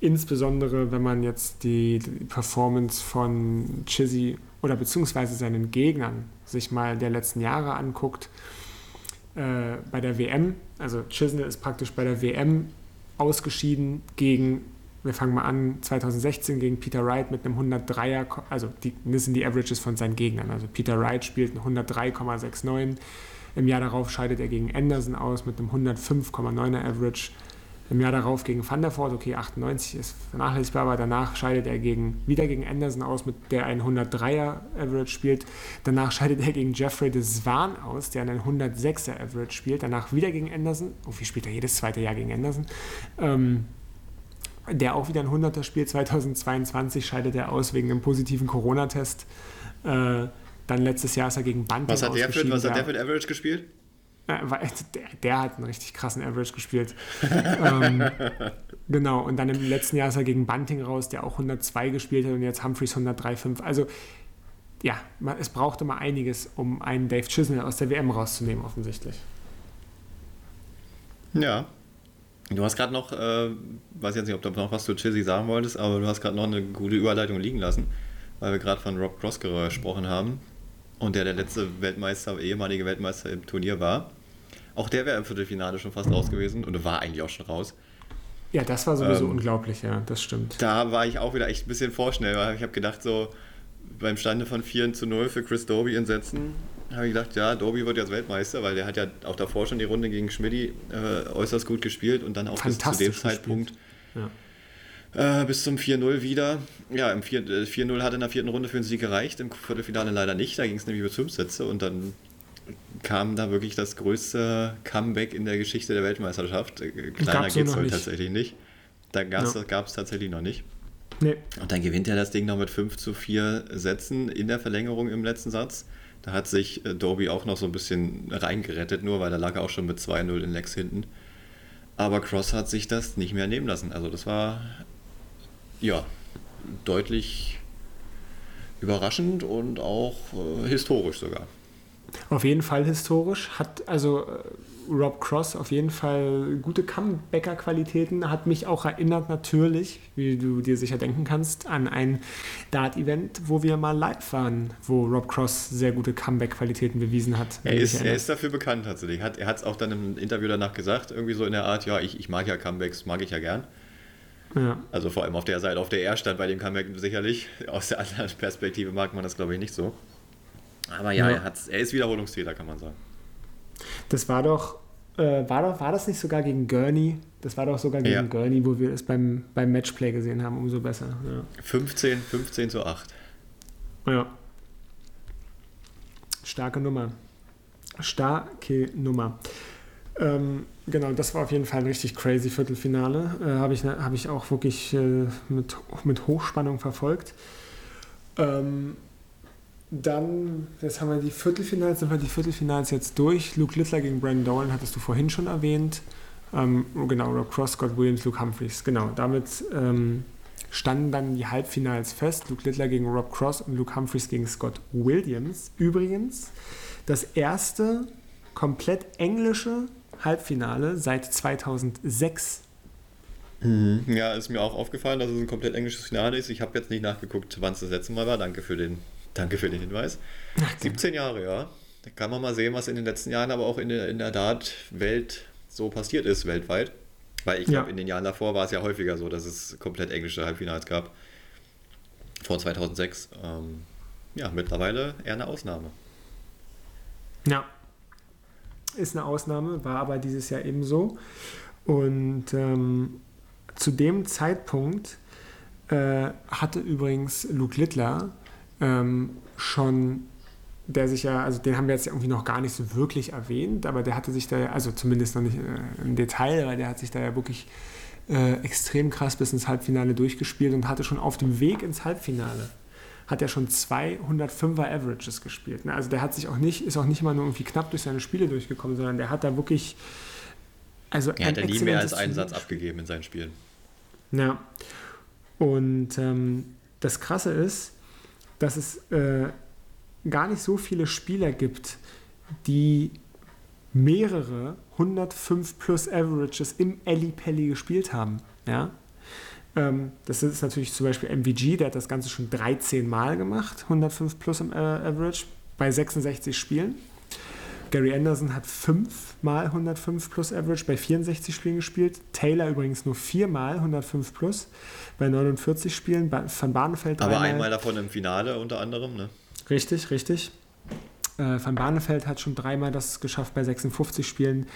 Speaker 2: insbesondere, wenn man jetzt die, die Performance von Chizzy oder beziehungsweise seinen Gegnern sich mal der letzten Jahre anguckt äh, bei der WM. Also Chisnell ist praktisch bei der WM ausgeschieden gegen, wir fangen mal an, 2016 gegen Peter Wright mit einem 103er, also die, das sind die Averages von seinen Gegnern. Also Peter Wright spielt ein 103,69. Im Jahr darauf scheidet er gegen Anderson aus mit einem 105,9er Average. Im Jahr darauf gegen Van der Voort, okay, 98 ist vernachlässigbar, aber danach scheidet er gegen, wieder gegen Anderson aus, mit der ein 103er Average spielt. Danach scheidet er gegen Jeffrey de Swan aus, der einen 106er Average spielt. Danach wieder gegen Anderson. Oh, wie spielt er jedes zweite Jahr gegen Anderson? Ähm, der auch wieder ein 100er spielt. 2022 scheidet er aus wegen einem positiven Corona-Test. Äh, dann letztes Jahr ist er gegen Bunting
Speaker 1: Was hat der für, was hat der für ein Average gespielt?
Speaker 2: Der, der, hat einen richtig krassen Average gespielt. ähm, genau, und dann im letzten Jahr ist er gegen Bunting raus, der auch 102 gespielt hat und jetzt Humphreys 103,5. Also ja, es brauchte mal einiges, um einen Dave Chisnell aus der WM rauszunehmen, offensichtlich.
Speaker 1: Ja. Du hast gerade noch, äh, weiß jetzt nicht, ob du noch was zu Chizzy sagen wolltest, aber du hast gerade noch eine gute Überleitung liegen lassen, weil wir gerade von Rob Cross gesprochen haben und der der letzte Weltmeister, ehemalige Weltmeister im Turnier war. Auch der wäre im Viertelfinale schon fast raus gewesen und war eigentlich auch schon raus.
Speaker 2: Ja, das war sowieso ähm, unglaublich, ja, das stimmt.
Speaker 1: Da war ich auch wieder echt ein bisschen vorschnell, weil ich habe gedacht, so beim Stande von 4 zu 0 für Chris Doby in Sätzen, habe ich gedacht, ja, Doby wird jetzt Weltmeister, weil der hat ja auch davor schon die Runde gegen Schmidti äh, äußerst gut gespielt und dann auch bis zu dem Zeitpunkt ja. äh, bis zum 4-0 wieder. Ja, im 4-0 äh, hat in der vierten Runde für den Sieg gereicht, im Viertelfinale leider nicht, da ging es nämlich über 5 Sätze und dann kam da wirklich das größte Comeback in der Geschichte der Weltmeisterschaft. Äh, kleiner geht es heute tatsächlich nicht. Da gab es ja. tatsächlich noch nicht. Nee. Und dann gewinnt er das Ding noch mit 5 zu 4 Sätzen in der Verlängerung im letzten Satz. Da hat sich äh, Doby auch noch so ein bisschen reingerettet, nur weil da lag er auch schon mit 2-0 in Lex hinten. Aber Cross hat sich das nicht mehr nehmen lassen. Also das war ja deutlich überraschend und auch äh, historisch sogar.
Speaker 2: Auf jeden Fall historisch. Hat also äh, Rob Cross auf jeden Fall gute Comebacker-Qualitäten. Hat mich auch erinnert, natürlich, wie du dir sicher denken kannst, an ein Dart-Event, wo wir mal live waren, wo Rob Cross sehr gute Comeback-Qualitäten bewiesen hat.
Speaker 1: Er ist, er ist dafür bekannt tatsächlich. Hat, er hat es auch dann im Interview danach gesagt, irgendwie so in der Art: Ja, ich, ich mag ja Comebacks, mag ich ja gern. Ja. Also vor allem auf der Seite, auf der er stand bei dem Comeback sicherlich. Aus der anderen Perspektive mag man das, glaube ich, nicht so. Aber ja, ja. Er, er ist Wiederholungstäter, kann man sagen.
Speaker 2: Das war doch, äh, war doch, war das nicht sogar gegen Gurney? Das war doch sogar gegen ja. Gurney, wo wir es beim, beim Matchplay gesehen haben, umso besser. Ja.
Speaker 1: 15, 15 zu 8.
Speaker 2: Ja. Starke Nummer. Starke Nummer. Ähm, genau, das war auf jeden Fall ein richtig crazy Viertelfinale. Äh, Habe ich, hab ich auch wirklich äh, mit, mit Hochspannung verfolgt. Ähm, dann, jetzt haben wir die Viertelfinals, sind wir die Viertelfinals jetzt durch. Luke Littler gegen Brandon Dolan hattest du vorhin schon erwähnt. Ähm, genau, Rob Cross, Scott Williams, Luke Humphreys. Genau, damit ähm, standen dann die Halbfinals fest. Luke Littler gegen Rob Cross und Luke Humphreys gegen Scott Williams. Übrigens das erste komplett englische Halbfinale seit 2006.
Speaker 1: Mhm. Ja, ist mir auch aufgefallen, dass es ein komplett englisches Finale ist. Ich habe jetzt nicht nachgeguckt, wann es das letzte Mal war. Danke für den, danke für den Hinweis. Ach, 17 Jahre, ja. Da kann man mal sehen, was in den letzten Jahren aber auch in der, in der Dart-Welt so passiert ist, weltweit. Weil ich glaube, ja. in den Jahren davor war es ja häufiger so, dass es komplett englische Halbfinals gab. Vor 2006. Ähm, ja, mittlerweile eher eine Ausnahme.
Speaker 2: Ja, ist eine Ausnahme, war aber dieses Jahr ebenso. Und ähm, zu dem Zeitpunkt äh, hatte übrigens Luke Littler ähm, schon, der sich ja, also den haben wir jetzt irgendwie noch gar nicht so wirklich erwähnt, aber der hatte sich da, also zumindest noch nicht äh, im Detail, aber der hat sich da ja wirklich äh, extrem krass bis ins Halbfinale durchgespielt und hatte schon auf dem Weg ins Halbfinale hat er schon 205er Averages gespielt. Ne? Also der hat sich auch nicht, ist auch nicht mal nur irgendwie knapp durch seine Spiele durchgekommen, sondern der hat da wirklich.
Speaker 1: Also er hat ja nie mehr als einen Satz abgegeben in seinen Spielen.
Speaker 2: Ja. Und ähm, das Krasse ist, dass es äh, gar nicht so viele Spieler gibt, die mehrere 105 plus Averages im Ellie Pelli gespielt haben. Ja? Ähm, das ist natürlich zum Beispiel MVG, der hat das Ganze schon 13 Mal gemacht, 105 plus im äh, Average bei 66 Spielen. Gary Anderson hat 5 mal 105 plus Average bei 64 Spielen gespielt. Taylor übrigens nur 4 mal 105 plus bei 49 Spielen. Van Barneveld
Speaker 1: Aber einmal davon im Finale unter anderem, ne?
Speaker 2: Richtig, richtig. Äh, Van Barneveld hat schon dreimal das geschafft bei 56 Spielen.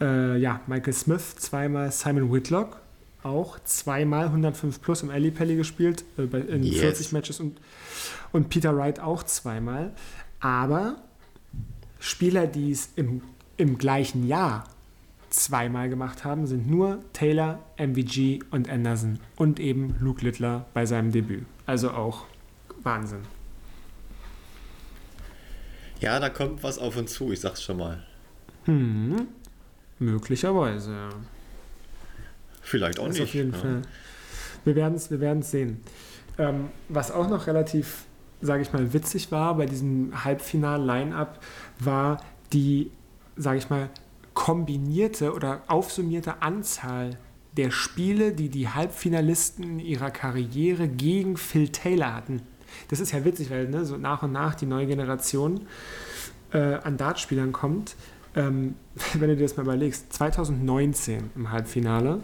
Speaker 2: Äh, ja, Michael Smith zweimal, Simon Whitlock auch zweimal 105 plus im Ali Pelli gespielt, äh, in yes. 40 Matches und, und Peter Wright auch zweimal. Aber Spieler, die es im, im gleichen Jahr zweimal gemacht haben, sind nur Taylor, MVG und Anderson und eben Luke Littler bei seinem Debüt. Also auch Wahnsinn.
Speaker 1: Ja, da kommt was auf uns zu, ich sag's schon mal.
Speaker 2: Hm, möglicherweise.
Speaker 1: Vielleicht auch das nicht.
Speaker 2: Auf jeden ja. Fall. Wir werden es wir werden's sehen. Ähm, was auch noch relativ, sage ich mal, witzig war bei diesem Halbfinal-Line-Up, war die, sage ich mal, kombinierte oder aufsummierte Anzahl der Spiele, die die Halbfinalisten in ihrer Karriere gegen Phil Taylor hatten. Das ist ja witzig, weil ne, so nach und nach die neue Generation äh, an Dartspielern kommt. Ähm, wenn du dir das mal überlegst, 2019 im Halbfinale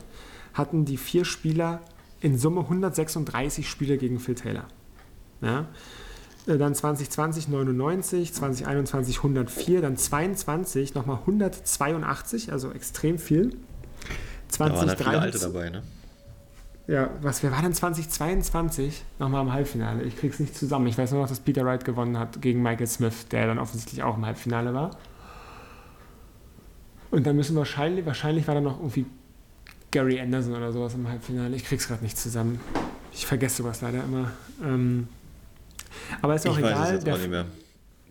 Speaker 2: hatten die vier Spieler in Summe 136 Spiele gegen Phil Taylor. Ja? Äh, dann 2020 99, 2021 104, dann 22 nochmal 182, also extrem viel.
Speaker 1: 2023, da waren Alte dabei, ne?
Speaker 2: Ja, was, wer war denn 2022 nochmal im Halbfinale? Ich krieg's nicht zusammen. Ich weiß nur noch, dass Peter Wright gewonnen hat gegen Michael Smith, der dann offensichtlich auch im Halbfinale war. Und dann müssen wahrscheinlich, wahrscheinlich war dann noch irgendwie Gary Anderson oder sowas im Halbfinale. Ich krieg's gerade nicht zusammen. Ich vergesse sowas leider immer. Ähm, aber ist auch ich egal. der, auch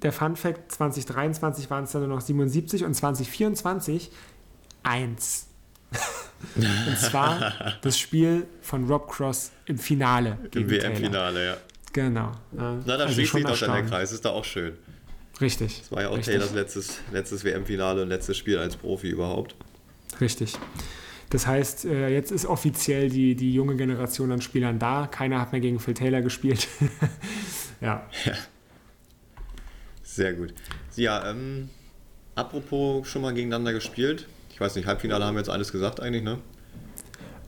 Speaker 2: der Fun Fact: 2023 waren es dann nur noch 77 und 2024 1. und zwar das Spiel von Rob Cross im Finale.
Speaker 1: Im WM-Finale, ja.
Speaker 2: Genau.
Speaker 1: Na, da also schließt sich doch dann der Kreis, ist da auch schön.
Speaker 2: Richtig.
Speaker 1: Das war ja auch richtig. Taylors letztes, letztes WM-Finale und letztes Spiel als Profi überhaupt.
Speaker 2: Richtig. Das heißt, äh, jetzt ist offiziell die, die junge Generation an Spielern da. Keiner hat mehr gegen Phil Taylor gespielt. ja. ja.
Speaker 1: Sehr gut. Ja, ähm, apropos schon mal gegeneinander gespielt. Ich weiß nicht, Halbfinale haben wir jetzt alles gesagt eigentlich, ne?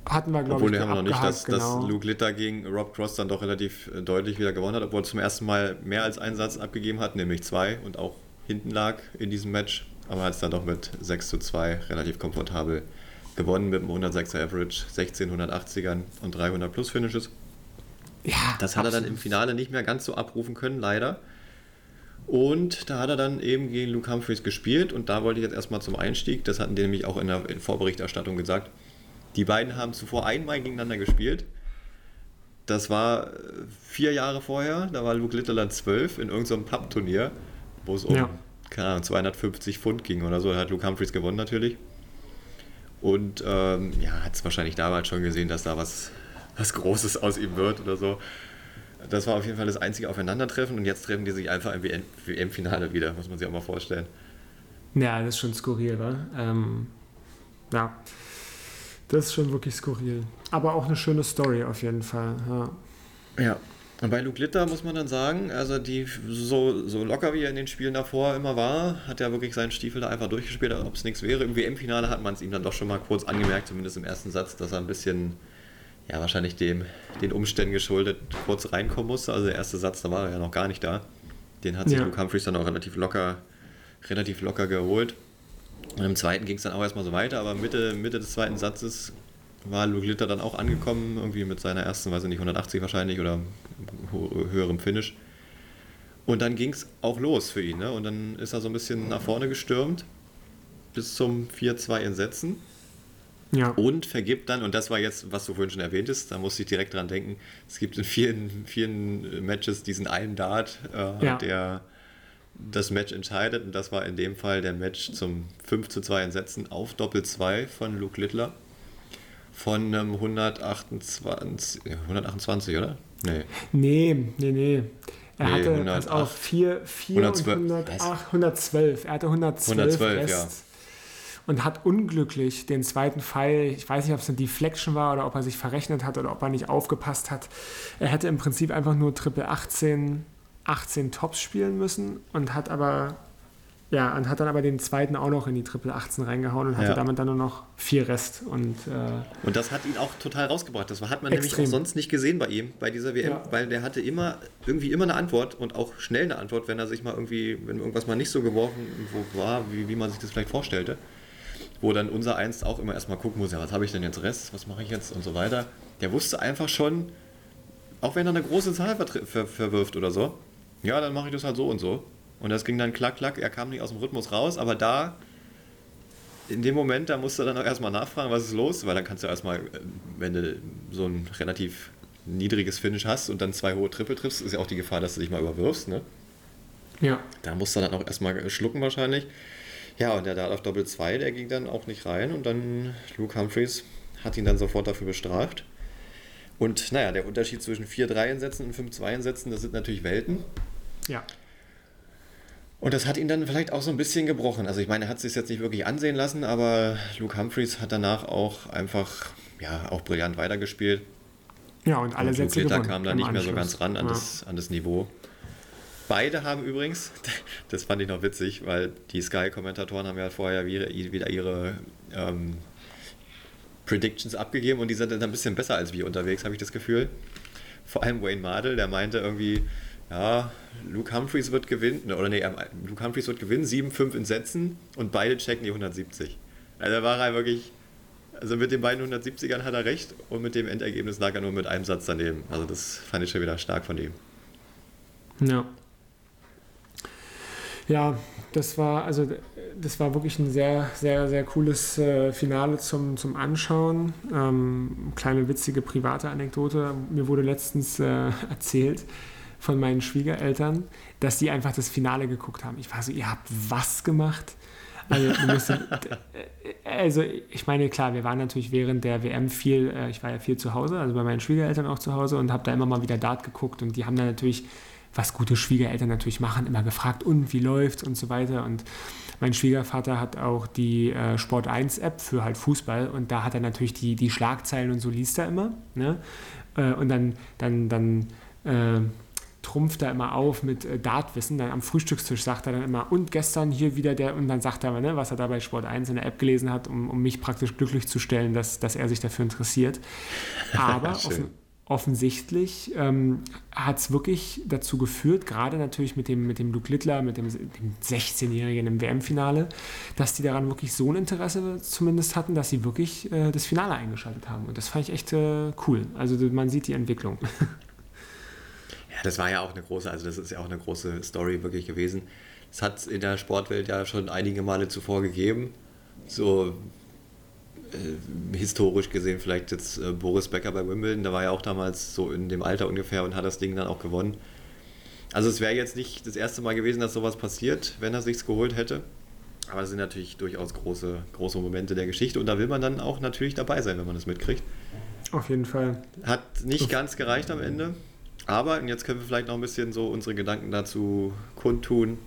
Speaker 2: Hatten wir, glaube
Speaker 1: ich, Obwohl, haben wir noch nicht, dass, genau. dass Luke Litter gegen Rob Cross dann doch relativ äh, deutlich wieder gewonnen hat, obwohl er zum ersten Mal mehr als einen Satz abgegeben hat, nämlich zwei und auch hinten lag in diesem Match. Aber hat es dann doch mit 6 zu 2 relativ komfortabel gewonnen mit einem 106er Average, 16 180ern und 300 plus Finishes. Ja, das hat absolut. er dann im Finale nicht mehr ganz so abrufen können, leider. Und da hat er dann eben gegen Luke Humphreys gespielt und da wollte ich jetzt erstmal zum Einstieg, das hatten die nämlich auch in der Vorberichterstattung gesagt, die beiden haben zuvor einmal gegeneinander gespielt. Das war äh, vier Jahre vorher, da war Luke Littleland zwölf in irgendeinem Pub-Turnier, wo es um ja. Ahnung, 250 Pfund ging oder so. Da hat Luke Humphreys gewonnen natürlich. Und ähm, ja, hat es wahrscheinlich damals schon gesehen, dass da was, was Großes aus ihm wird oder so. Das war auf jeden Fall das einzige Aufeinandertreffen und jetzt treffen die sich einfach im WM-Finale wieder, muss man sich auch mal vorstellen.
Speaker 2: Ja, das ist schon skurril, wa? Ähm, ja, das ist schon wirklich skurril. Aber auch eine schöne Story auf jeden Fall.
Speaker 1: Ja. ja. Und bei Luke Litter muss man dann sagen, also die so, so locker wie er in den Spielen davor immer war, hat er wirklich seinen Stiefel da einfach durchgespielt, ob es nichts wäre. Im WM-Finale hat man es ihm dann doch schon mal kurz angemerkt, zumindest im ersten Satz, dass er ein bisschen ja, wahrscheinlich dem, den Umständen geschuldet kurz reinkommen musste. Also der erste Satz, da war er ja noch gar nicht da. Den hat sich ja. Luke Humphreys dann auch relativ locker, relativ locker geholt. Und im zweiten ging es dann auch erstmal so weiter, aber Mitte, Mitte des zweiten Satzes war Luke Litter dann auch angekommen, irgendwie mit seiner ersten, weiß ich nicht, 180 wahrscheinlich oder höherem Finish. Und dann ging es auch los für ihn. Ne? Und dann ist er so ein bisschen nach vorne gestürmt bis zum 4-2 in Sätzen. Ja. Und vergibt dann, und das war jetzt, was du vorhin schon erwähntest, da musste ich direkt dran denken, es gibt in vielen, vielen Matches diesen einen Dart, äh, ja. der das Match entscheidet. Und das war in dem Fall der Match zum 5 zu 2 Entsetzen auf Doppel 2 von Luke Littler. Von einem 128, 128, oder?
Speaker 2: Nee. Nee, nee, nee. Er nee, hatte 108, auf 4, 4 112, und 108, 112. Er hatte 112, 112 Rest. Ja und hat unglücklich den zweiten Pfeil, ich weiß nicht, ob es eine Deflection war oder ob er sich verrechnet hat oder ob er nicht aufgepasst hat. Er hätte im Prinzip einfach nur Triple 18, 18 Tops spielen müssen und hat aber ja, und hat dann aber den zweiten auch noch in die Triple 18 reingehauen und hatte ja. damit dann nur noch vier Rest. Und,
Speaker 1: äh, und das hat ihn auch total rausgebracht. Das hat man extrem. nämlich auch sonst nicht gesehen bei ihm, bei dieser WM, ja. weil der hatte immer irgendwie immer eine Antwort und auch schnell eine Antwort, wenn er sich mal irgendwie, wenn irgendwas mal nicht so geworfen war, wie, wie man sich das vielleicht vorstellte wo dann unser Einst auch immer erstmal gucken muss, ja, was habe ich denn jetzt Rest, was mache ich jetzt und so weiter. Der wusste einfach schon, auch wenn er eine große Zahl ver ver verwirft oder so, ja, dann mache ich das halt so und so. Und das ging dann klack, klack, er kam nicht aus dem Rhythmus raus, aber da, in dem Moment, da musst du dann auch erstmal nachfragen, was ist los, weil dann kannst du erstmal, äh, wenn du so ein relativ niedriges Finish hast und dann zwei hohe Triple triffst, ist ja auch die Gefahr, dass du dich mal überwirfst, ne? Ja. Da musst du dann auch erstmal schlucken wahrscheinlich. Ja, und der Dart auf Doppel 2, der ging dann auch nicht rein und dann Luke Humphreys hat ihn dann sofort dafür bestraft. Und naja, der Unterschied zwischen 4-3-Einsätzen und 5-2-Einsätzen, das sind natürlich Welten. Ja. Und das hat ihn dann vielleicht auch so ein bisschen gebrochen. Also ich meine, er hat es sich jetzt nicht wirklich ansehen lassen, aber Luke Humphreys hat danach auch einfach, ja, auch brillant weitergespielt.
Speaker 2: Ja, und alle und Sätze
Speaker 1: Luke gewonnen, kam da nicht mehr so ganz ran an, ja. das, an das Niveau. Beide haben übrigens, das fand ich noch witzig, weil die Sky-Kommentatoren haben ja vorher wieder, ihre ähm, Predictions abgegeben und die sind dann ein bisschen besser als wir unterwegs, habe ich das Gefühl. Vor allem Wayne Mardell, der meinte irgendwie, ja, Luke Humphreys wird gewinnen, oder nee, ähm, Luke Humphreys wird gewinnen, 7-5 in Sätzen und beide checken die 170. Also war er wirklich, also mit den beiden 170ern hat er recht und mit dem Endergebnis lag er nur mit einem Satz daneben. Also das fand ich schon wieder stark von ihm.
Speaker 2: Ja. Ja, das war also das war wirklich ein sehr, sehr, sehr cooles äh, Finale zum, zum Anschauen. Ähm, kleine witzige private Anekdote. Mir wurde letztens äh, erzählt von meinen Schwiegereltern, dass die einfach das Finale geguckt haben. Ich war so, ihr habt was gemacht? Also, müssen, äh, also, ich meine, klar, wir waren natürlich während der WM viel, äh, ich war ja viel zu Hause, also bei meinen Schwiegereltern auch zu Hause und habe da immer mal wieder Dart geguckt und die haben dann natürlich was gute Schwiegereltern natürlich machen, immer gefragt, und wie läuft's und so weiter. Und mein Schwiegervater hat auch die äh, Sport 1 App für halt Fußball und da hat er natürlich die, die Schlagzeilen und so liest er immer. Ne? Und dann, dann, dann äh, trumpft er immer auf mit äh, Dartwissen. Dann am Frühstückstisch sagt er dann immer, und gestern hier wieder der, und dann sagt er, ne, was er da bei Sport 1 in der App gelesen hat, um, um mich praktisch glücklich zu stellen, dass, dass er sich dafür interessiert. Aber auf, offensichtlich ähm, hat es wirklich dazu geführt, gerade natürlich mit dem, mit dem Luke Littler, mit dem, dem 16-Jährigen im WM-Finale, dass die daran wirklich so ein Interesse zumindest hatten, dass sie wirklich äh, das Finale eingeschaltet haben. Und das fand ich echt äh, cool. Also man sieht die Entwicklung.
Speaker 1: das war ja auch eine große, also das ist ja auch eine große Story wirklich gewesen. Es hat in der Sportwelt ja schon einige Male zuvor gegeben. So äh, historisch gesehen vielleicht jetzt äh, Boris Becker bei Wimbledon, der war ja auch damals so in dem Alter ungefähr und hat das Ding dann auch gewonnen. Also es wäre jetzt nicht das erste Mal gewesen, dass sowas passiert, wenn er sich's geholt hätte. Aber es sind natürlich durchaus große, große Momente der Geschichte und da will man dann auch natürlich dabei sein, wenn man das mitkriegt.
Speaker 2: Auf jeden Fall.
Speaker 1: Hat nicht ganz gereicht am Ende, aber jetzt können wir vielleicht noch ein bisschen so unsere Gedanken dazu kundtun,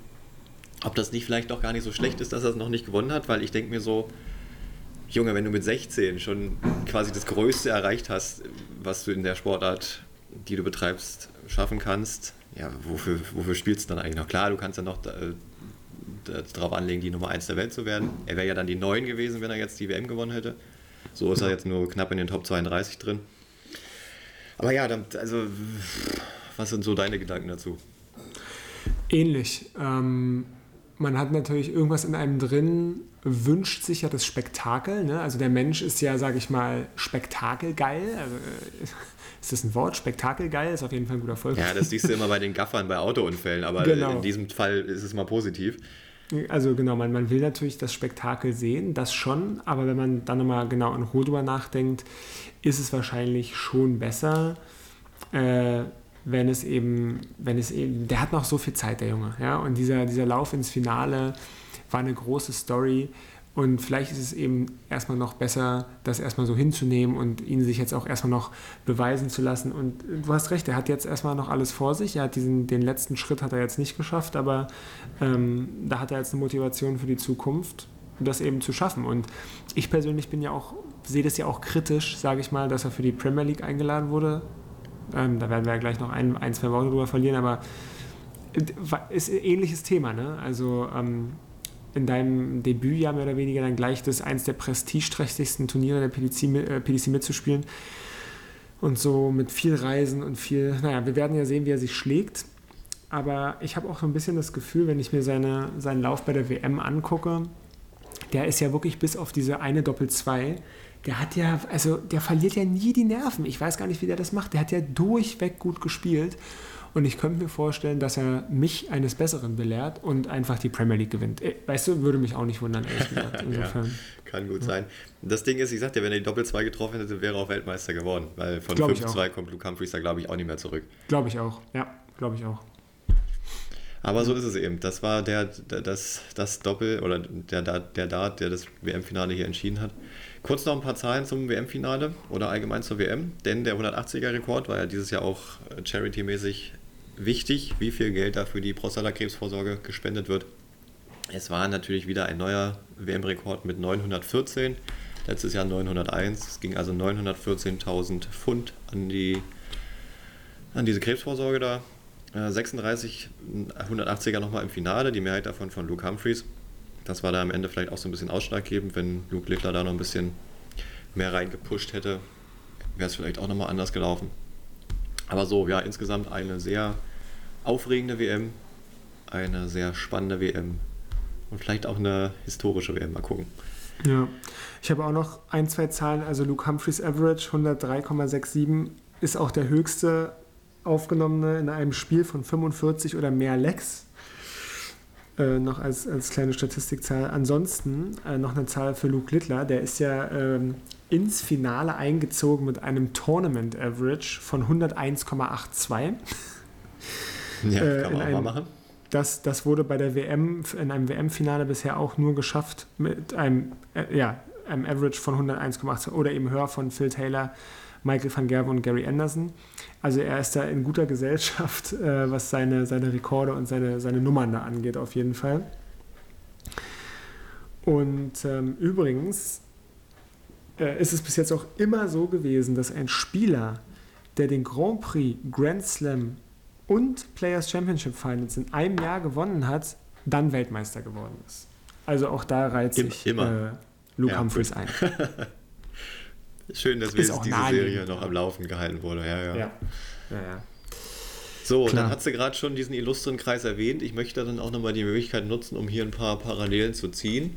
Speaker 1: ob das nicht vielleicht doch gar nicht so schlecht ist, dass er es noch nicht gewonnen hat, weil ich denke mir so, Junge, wenn du mit 16 schon quasi das Größte erreicht hast, was du in der Sportart, die du betreibst, schaffen kannst, ja, wofür, wofür spielst du dann eigentlich noch? Klar, du kannst ja noch äh, darauf anlegen, die Nummer 1 der Welt zu werden. Er wäre ja dann die 9 gewesen, wenn er jetzt die WM gewonnen hätte. So ist er jetzt nur knapp in den Top 32 drin. Aber ja, dann, also, was sind so deine Gedanken dazu?
Speaker 2: Ähnlich. Ähm, man hat natürlich irgendwas in einem drin, wünscht sich ja das Spektakel. Ne? Also der Mensch ist ja, sage ich mal, spektakelgeil. Also, äh, ist das ein Wort? Spektakelgeil ist auf jeden Fall ein guter Volk.
Speaker 1: Ja, das siehst du immer bei den Gaffern bei Autounfällen, aber genau. in diesem Fall ist es mal positiv.
Speaker 2: Also genau, man, man will natürlich das Spektakel sehen, das schon, aber wenn man dann nochmal genau in Ruhe drüber nachdenkt, ist es wahrscheinlich schon besser, äh, wenn es eben, wenn es eben, der hat noch so viel Zeit, der Junge, ja, und dieser, dieser Lauf ins Finale war eine große Story und vielleicht ist es eben erstmal noch besser, das erstmal so hinzunehmen und ihn sich jetzt auch erstmal noch beweisen zu lassen. Und du hast recht, er hat jetzt erstmal noch alles vor sich. Er hat diesen, den letzten Schritt hat er jetzt nicht geschafft, aber ähm, da hat er jetzt eine Motivation für die Zukunft, das eben zu schaffen. Und ich persönlich bin ja auch, sehe das ja auch kritisch, sage ich mal, dass er für die Premier League eingeladen wurde. Ähm, da werden wir ja gleich noch ein, ein zwei Worte drüber verlieren, aber äh, ist ein ähnliches Thema, ne? Also ähm, in deinem Debütjahr mehr oder weniger dann gleich das eins der prestigeträchtigsten Turniere der PDC, äh, PDC mitzuspielen. Und so mit viel Reisen und viel, naja, wir werden ja sehen, wie er sich schlägt. Aber ich habe auch so ein bisschen das Gefühl, wenn ich mir seine, seinen Lauf bei der WM angucke, der ist ja wirklich bis auf diese eine Doppel-2, der hat ja, also der verliert ja nie die Nerven. Ich weiß gar nicht, wie der das macht. Der hat ja durchweg gut gespielt. Und ich könnte mir vorstellen, dass er mich eines Besseren belehrt und einfach die Premier League gewinnt. Äh, weißt du, würde mich auch nicht wundern, ehrlich gesagt.
Speaker 1: Insofern. ja, kann gut ja. sein. Das Ding ist, ich sagte, wenn er die Doppel-2 getroffen hätte, wäre er auch Weltmeister geworden. Weil von 5-2 kommt Luke Humphreys da, glaube ich, auch nicht mehr zurück.
Speaker 2: Glaube ich auch, ja, glaube ich auch.
Speaker 1: Aber so ist es eben. Das war der, der das, das Doppel oder der, der Dart, der das WM-Finale hier entschieden hat. Kurz noch ein paar Zahlen zum WM-Finale oder allgemein zur WM, denn der 180er-Rekord war ja dieses Jahr auch charity-mäßig wichtig, wie viel Geld da für die Prostatakrebsvorsorge gespendet wird. Es war natürlich wieder ein neuer WM-Rekord mit 914, letztes Jahr 901. Es ging also 914.000 Pfund an, die, an diese Krebsvorsorge da. 36 180er nochmal im Finale, die Mehrheit davon von Luke Humphreys. Das war da am Ende vielleicht auch so ein bisschen ausschlaggebend, wenn Luke Littler da noch ein bisschen mehr reingepusht hätte, wäre es vielleicht auch nochmal anders gelaufen. Aber so, ja, insgesamt eine sehr aufregende WM, eine sehr spannende WM und vielleicht auch eine historische WM. Mal gucken.
Speaker 2: Ja, ich habe auch noch ein, zwei Zahlen. Also Luke Humphreys Average 103,67 ist auch der höchste aufgenommene in einem Spiel von 45 oder mehr Lecks. Äh, noch als, als kleine Statistikzahl. Ansonsten äh, noch eine Zahl für Luke Littler. Der ist ja ähm, ins Finale eingezogen mit einem Tournament Average von 101,82.
Speaker 1: Ja, äh, kann man auch mal machen.
Speaker 2: Das, das wurde bei der WM, in einem WM-Finale bisher auch nur geschafft mit einem, äh, ja, einem Average von 101,8 oder eben höher von Phil Taylor, Michael van Gerwen und Gary Anderson. Also er ist da in guter Gesellschaft, äh, was seine, seine Rekorde und seine, seine Nummern da angeht, auf jeden Fall. Und ähm, übrigens äh, ist es bis jetzt auch immer so gewesen, dass ein Spieler, der den Grand Prix, Grand Slam und Players Championship Finals in einem Jahr gewonnen hat, dann Weltmeister geworden ist. Also auch da reiht sich
Speaker 1: immer. Äh,
Speaker 2: Luke ja, Humphreys ein.
Speaker 1: Schön, dass wir diese Serie noch am Laufen gehalten wurde. Ja, ja. ja. ja, ja. So, Klar. dann hat sie gerade schon diesen illustren Kreis erwähnt. Ich möchte dann auch nochmal die Möglichkeit nutzen, um hier ein paar Parallelen zu ziehen.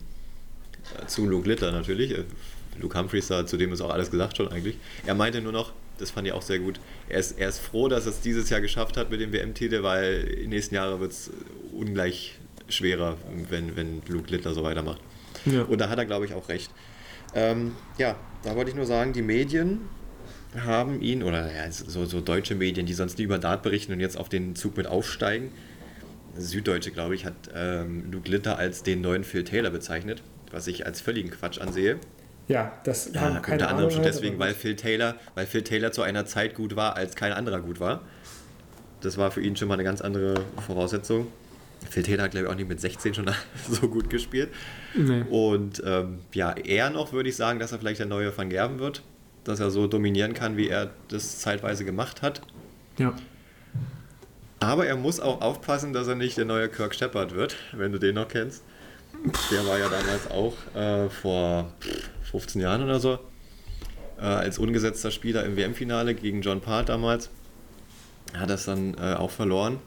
Speaker 1: Äh, zu Luke Litter natürlich. Äh, Luke Humphreys da, zu dem ist auch alles gesagt schon eigentlich. Er meinte nur noch, das fand ich auch sehr gut, er ist, er ist froh, dass er es dieses Jahr geschafft hat mit dem WM-Titel, weil in den nächsten Jahren wird es ungleich schwerer, wenn, wenn Luke Littler so weitermacht. Ja. Und da hat er, glaube ich, auch recht. Ähm, ja, da wollte ich nur sagen, die Medien haben ihn, oder ja, so, so deutsche Medien, die sonst nie über Dart berichten und jetzt auf den Zug mit aufsteigen, Süddeutsche, glaube ich, hat ähm, Luke Litter als den neuen Phil Taylor bezeichnet, was ich als völligen Quatsch ansehe.
Speaker 2: Ja, das
Speaker 1: ja, unter anderem Ahnung schon deswegen, weil Phil Taylor, weil Phil Taylor zu einer Zeit gut war, als kein anderer gut war. Das war für ihn schon mal eine ganz andere Voraussetzung. Phil Taylor hat, glaube ich, auch nicht mit 16 schon so gut gespielt. Nee. Und ähm, ja, eher noch würde ich sagen, dass er vielleicht der neue Van Gerben wird. Dass er so dominieren kann, wie er das zeitweise gemacht hat.
Speaker 2: Ja.
Speaker 1: Aber er muss auch aufpassen, dass er nicht der neue Kirk Shepard wird, wenn du den noch kennst. Der war ja damals auch äh, vor 15 Jahren oder so äh, als ungesetzter Spieler im WM-Finale gegen John Part damals. Hat das dann äh, auch verloren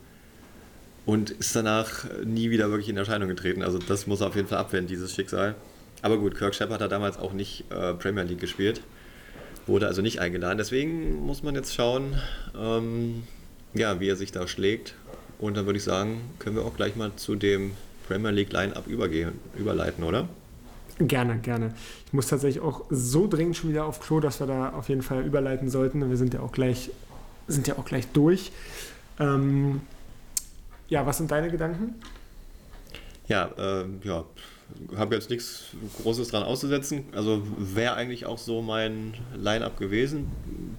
Speaker 1: und ist danach nie wieder wirklich in Erscheinung getreten. Also das muss er auf jeden Fall abwenden, dieses Schicksal. Aber gut, Kirk Shepard hat damals auch nicht äh, Premier League gespielt, wurde also nicht eingeladen. Deswegen muss man jetzt schauen, ähm, ja, wie er sich da schlägt. Und dann würde ich sagen, können wir auch gleich mal zu dem Premier League Line-Up übergehen, überleiten, oder?
Speaker 2: Gerne, gerne. Ich muss tatsächlich auch so dringend schon wieder auf Klo, dass wir da auf jeden Fall überleiten sollten. Wir sind ja auch gleich, sind ja auch gleich durch. Ähm, ja, was sind deine Gedanken?
Speaker 1: Ja, äh, ja, habe jetzt nichts Großes dran auszusetzen. Also wäre eigentlich auch so mein Line-up gewesen.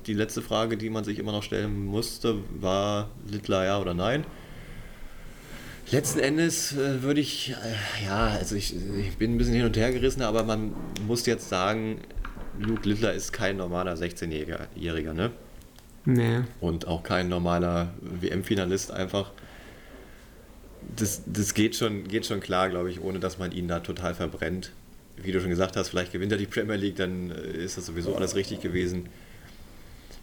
Speaker 1: Die letzte Frage, die man sich immer noch stellen musste, war Littler ja oder nein. Letzten Endes äh, würde ich, äh, ja, also ich, ich, bin ein bisschen hin und her gerissen, aber man muss jetzt sagen, Luke Littler ist kein normaler 16-Jähriger, ne?
Speaker 2: Nee.
Speaker 1: Und auch kein normaler WM-Finalist einfach das, das geht, schon, geht schon klar, glaube ich, ohne dass man ihn da total verbrennt. Wie du schon gesagt hast, vielleicht gewinnt er die Premier League, dann äh, ist das sowieso alles richtig gewesen.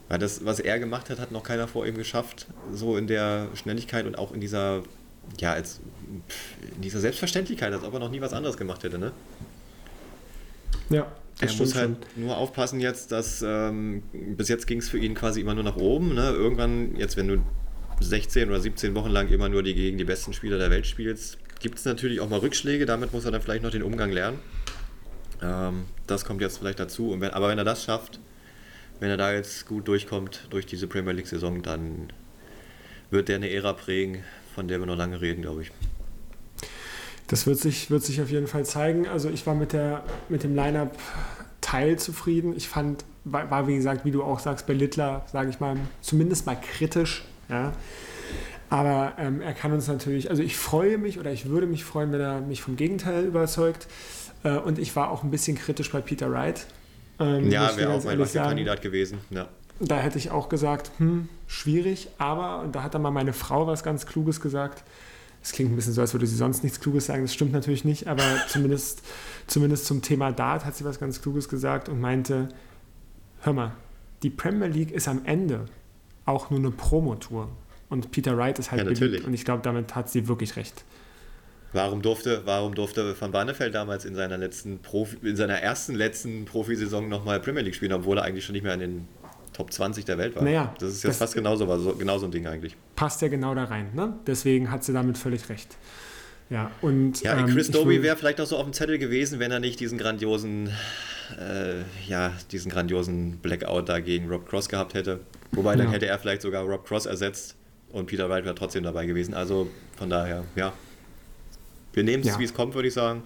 Speaker 1: Weil das, was er gemacht hat, hat noch keiner vor ihm geschafft. So in der Schnelligkeit und auch in dieser, ja, als, in dieser Selbstverständlichkeit, als ob er noch nie was anderes gemacht hätte, ne?
Speaker 2: Ja.
Speaker 1: Er muss halt schon. nur aufpassen jetzt, dass ähm, bis jetzt ging es für ihn quasi immer nur nach oben. Ne? Irgendwann, jetzt wenn du 16 oder 17 Wochen lang immer nur die gegen die besten Spieler der Welt spielst, gibt es natürlich auch mal Rückschläge. Damit muss er dann vielleicht noch den Umgang lernen. Ähm, das kommt jetzt vielleicht dazu. Wenn, aber wenn er das schafft, wenn er da jetzt gut durchkommt durch diese Premier League-Saison, dann wird der eine Ära prägen, von der wir noch lange reden, glaube ich.
Speaker 2: Das wird sich, wird sich auf jeden Fall zeigen. Also ich war mit, der, mit dem Line-Up teilzufrieden. Ich fand, war, war, wie gesagt, wie du auch sagst, bei Littler, sage ich mal, zumindest mal kritisch ja? Aber ähm, er kann uns natürlich, also ich freue mich oder ich würde mich freuen, wenn er mich vom Gegenteil überzeugt. Äh, und ich war auch ein bisschen kritisch bei Peter Wright.
Speaker 1: Ähm, ja, wäre auch mein Kandidat gewesen. Ja.
Speaker 2: Da hätte ich auch gesagt, hm, schwierig, aber, und da hat dann mal meine Frau was ganz Kluges gesagt. Es klingt ein bisschen so, als würde sie sonst nichts Kluges sagen. Das stimmt natürlich nicht, aber zumindest, zumindest zum Thema Dart hat sie was ganz Kluges gesagt und meinte, hör mal, die Premier League ist am Ende auch nur eine Promotour. Und Peter Wright ist halt ja, beliebt und ich glaube, damit hat sie wirklich recht.
Speaker 1: Warum durfte, warum durfte Van Barneveld damals in seiner letzten Profi, in seiner ersten letzten Profisaison nochmal Premier League spielen, obwohl er eigentlich schon nicht mehr in den Top 20 der Welt war?
Speaker 2: Naja,
Speaker 1: das ist jetzt das fast genauso, war so, genau so ein Ding eigentlich.
Speaker 2: Passt ja genau da rein, ne? Deswegen hat sie damit völlig recht. Ja, und.
Speaker 1: Ja, ähm, Chris Doby wäre vielleicht noch so auf dem Zettel gewesen, wenn er nicht diesen grandiosen, äh, ja, diesen grandiosen Blackout da gegen Rob Cross gehabt hätte. Wobei dann ja. hätte er vielleicht sogar Rob Cross ersetzt und Peter Wright wäre trotzdem dabei gewesen. Also von daher, ja. Wir nehmen es, ja. wie es kommt, würde ich sagen.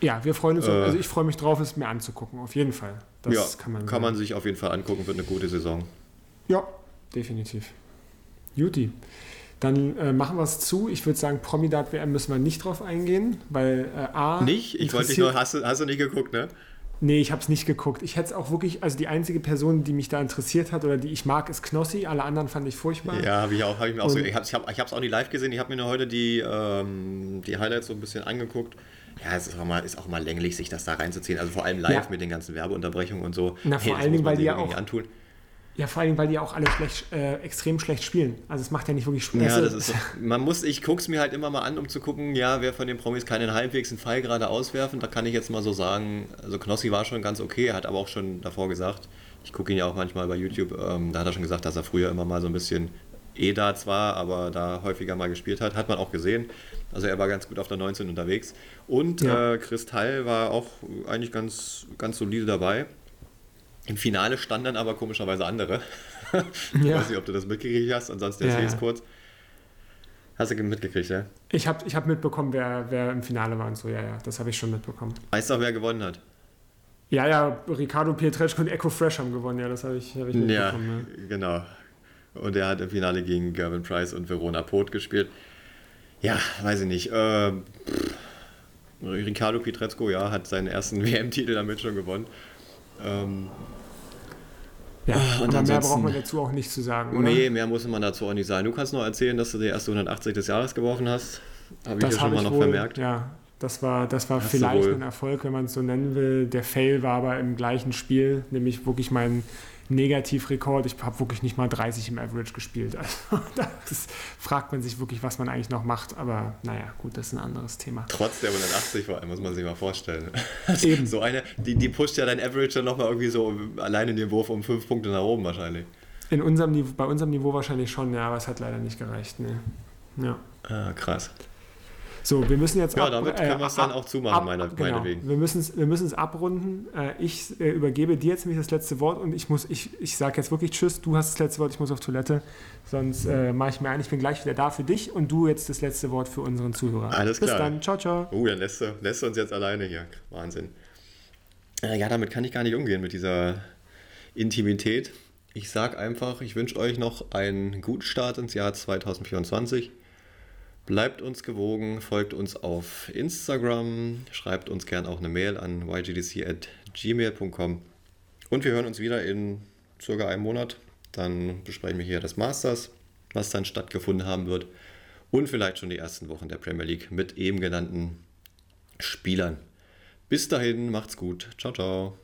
Speaker 2: Ja, wir freuen uns. Äh, also ich freue mich drauf, es mir anzugucken, auf jeden Fall.
Speaker 1: Das ja, kann man, kann man sich auf jeden Fall angucken, wird eine gute Saison.
Speaker 2: Ja, definitiv. Juti. Dann äh, machen wir es zu. Ich würde sagen, Promidat WM müssen wir nicht drauf eingehen, weil äh, A.
Speaker 1: Nicht? Ich wollte dich nur, hast hast du nicht geguckt, ne?
Speaker 2: Nee, ich habe es nicht geguckt. Ich hätte es auch wirklich, also die einzige Person, die mich da interessiert hat oder die ich mag, ist Knossi. Alle anderen fand ich furchtbar.
Speaker 1: Ja, habe ich auch. Hab ich mir auch so, ich habe es hab, auch nie live gesehen. Ich habe mir nur heute die, ähm, die Highlights so ein bisschen angeguckt. Ja, es ist auch, mal, ist auch mal länglich, sich das da reinzuziehen. Also vor allem live ja. mit den ganzen Werbeunterbrechungen und so.
Speaker 2: Na, vor hey, allen Dingen, weil die ja auch. Antun. Ja, vor allem, weil die auch alle schlecht, äh, extrem schlecht spielen. Also es macht ja nicht wirklich Spaß.
Speaker 1: Ja, das ist so. Man muss, ich gucke es mir halt immer mal an, um zu gucken, ja, wer von den Promis kann den halbwegs einen Pfeil gerade auswerfen. Da kann ich jetzt mal so sagen, also Knossi war schon ganz okay, er hat aber auch schon davor gesagt, ich gucke ihn ja auch manchmal bei YouTube, ähm, da hat er schon gesagt, dass er früher immer mal so ein bisschen E-Darts war, aber da häufiger mal gespielt hat. Hat man auch gesehen. Also er war ganz gut auf der 19 unterwegs. Und ja. äh, Kristall war auch eigentlich ganz, ganz solide dabei. Im Finale standen dann aber komischerweise andere. ich ja. weiß nicht, ob du das mitgekriegt hast, ansonsten erzähl ja, es kurz. Hast du mitgekriegt, ja?
Speaker 2: Ich habe ich hab mitbekommen, wer, wer im Finale war und so, ja, ja, das habe ich schon mitbekommen.
Speaker 1: Weißt du auch, wer gewonnen hat?
Speaker 2: Ja, ja, Ricardo Pietreczko und Echo Fresh haben gewonnen, ja, das habe ich, hab ich
Speaker 1: mitbekommen. Ja, ja, genau. Und er hat im Finale gegen Gavin Price und Verona Pot gespielt. Ja, weiß ich nicht. Äh, Ricardo Pietreczko, ja, hat seinen ersten WM-Titel damit schon gewonnen. Ähm,
Speaker 2: ja, und aber mehr braucht man dazu auch nicht zu sagen, oder?
Speaker 1: Nee, mehr muss man dazu auch nicht sagen. Du kannst noch erzählen, dass du die erste 180 des Jahres geworfen hast. Habe ich ja schon mal noch wohl, vermerkt.
Speaker 2: Ja, das war, das war vielleicht ein Erfolg, wenn man es so nennen will. Der Fail war aber im gleichen Spiel, nämlich wirklich mein Negativrekord. Ich habe wirklich nicht mal 30 im Average gespielt. Also das fragt man sich wirklich, was man eigentlich noch macht. Aber naja, gut, das ist ein anderes Thema.
Speaker 1: Trotz der 180 vor allem, muss man sich mal vorstellen. Eben. So eine, die, die pusht ja dein Average dann nochmal irgendwie so alleine in den Wurf um fünf Punkte nach oben wahrscheinlich.
Speaker 2: In unserem, bei unserem Niveau wahrscheinlich schon, ja, aber es hat leider nicht gereicht. Nee. Ja.
Speaker 1: Ah, krass.
Speaker 2: So, wir müssen jetzt
Speaker 1: Ja, ab, damit können wir es äh, dann auch zumachen, ab, meine, genau. meinetwegen.
Speaker 2: Wir müssen es wir abrunden. Äh, ich äh, übergebe dir jetzt nämlich das letzte Wort und ich muss, ich, ich sage jetzt wirklich Tschüss, du hast das letzte Wort, ich muss auf Toilette. Sonst äh, mache ich mir ein, ich bin gleich wieder da für dich und du jetzt das letzte Wort für unseren Zuhörer.
Speaker 1: Alles
Speaker 2: Bis
Speaker 1: klar.
Speaker 2: Bis dann, ciao, ciao.
Speaker 1: Oh, dann lässt du, lässt du uns jetzt alleine hier. Wahnsinn. Äh, ja, damit kann ich gar nicht umgehen, mit dieser Intimität. Ich sage einfach, ich wünsche euch noch einen guten Start ins Jahr 2024. Bleibt uns gewogen, folgt uns auf Instagram, schreibt uns gern auch eine Mail an ygdc.gmail.com und wir hören uns wieder in circa einem Monat. Dann besprechen wir hier das Masters, was dann stattgefunden haben wird und vielleicht schon die ersten Wochen der Premier League mit eben genannten Spielern. Bis dahin, macht's gut. Ciao, ciao.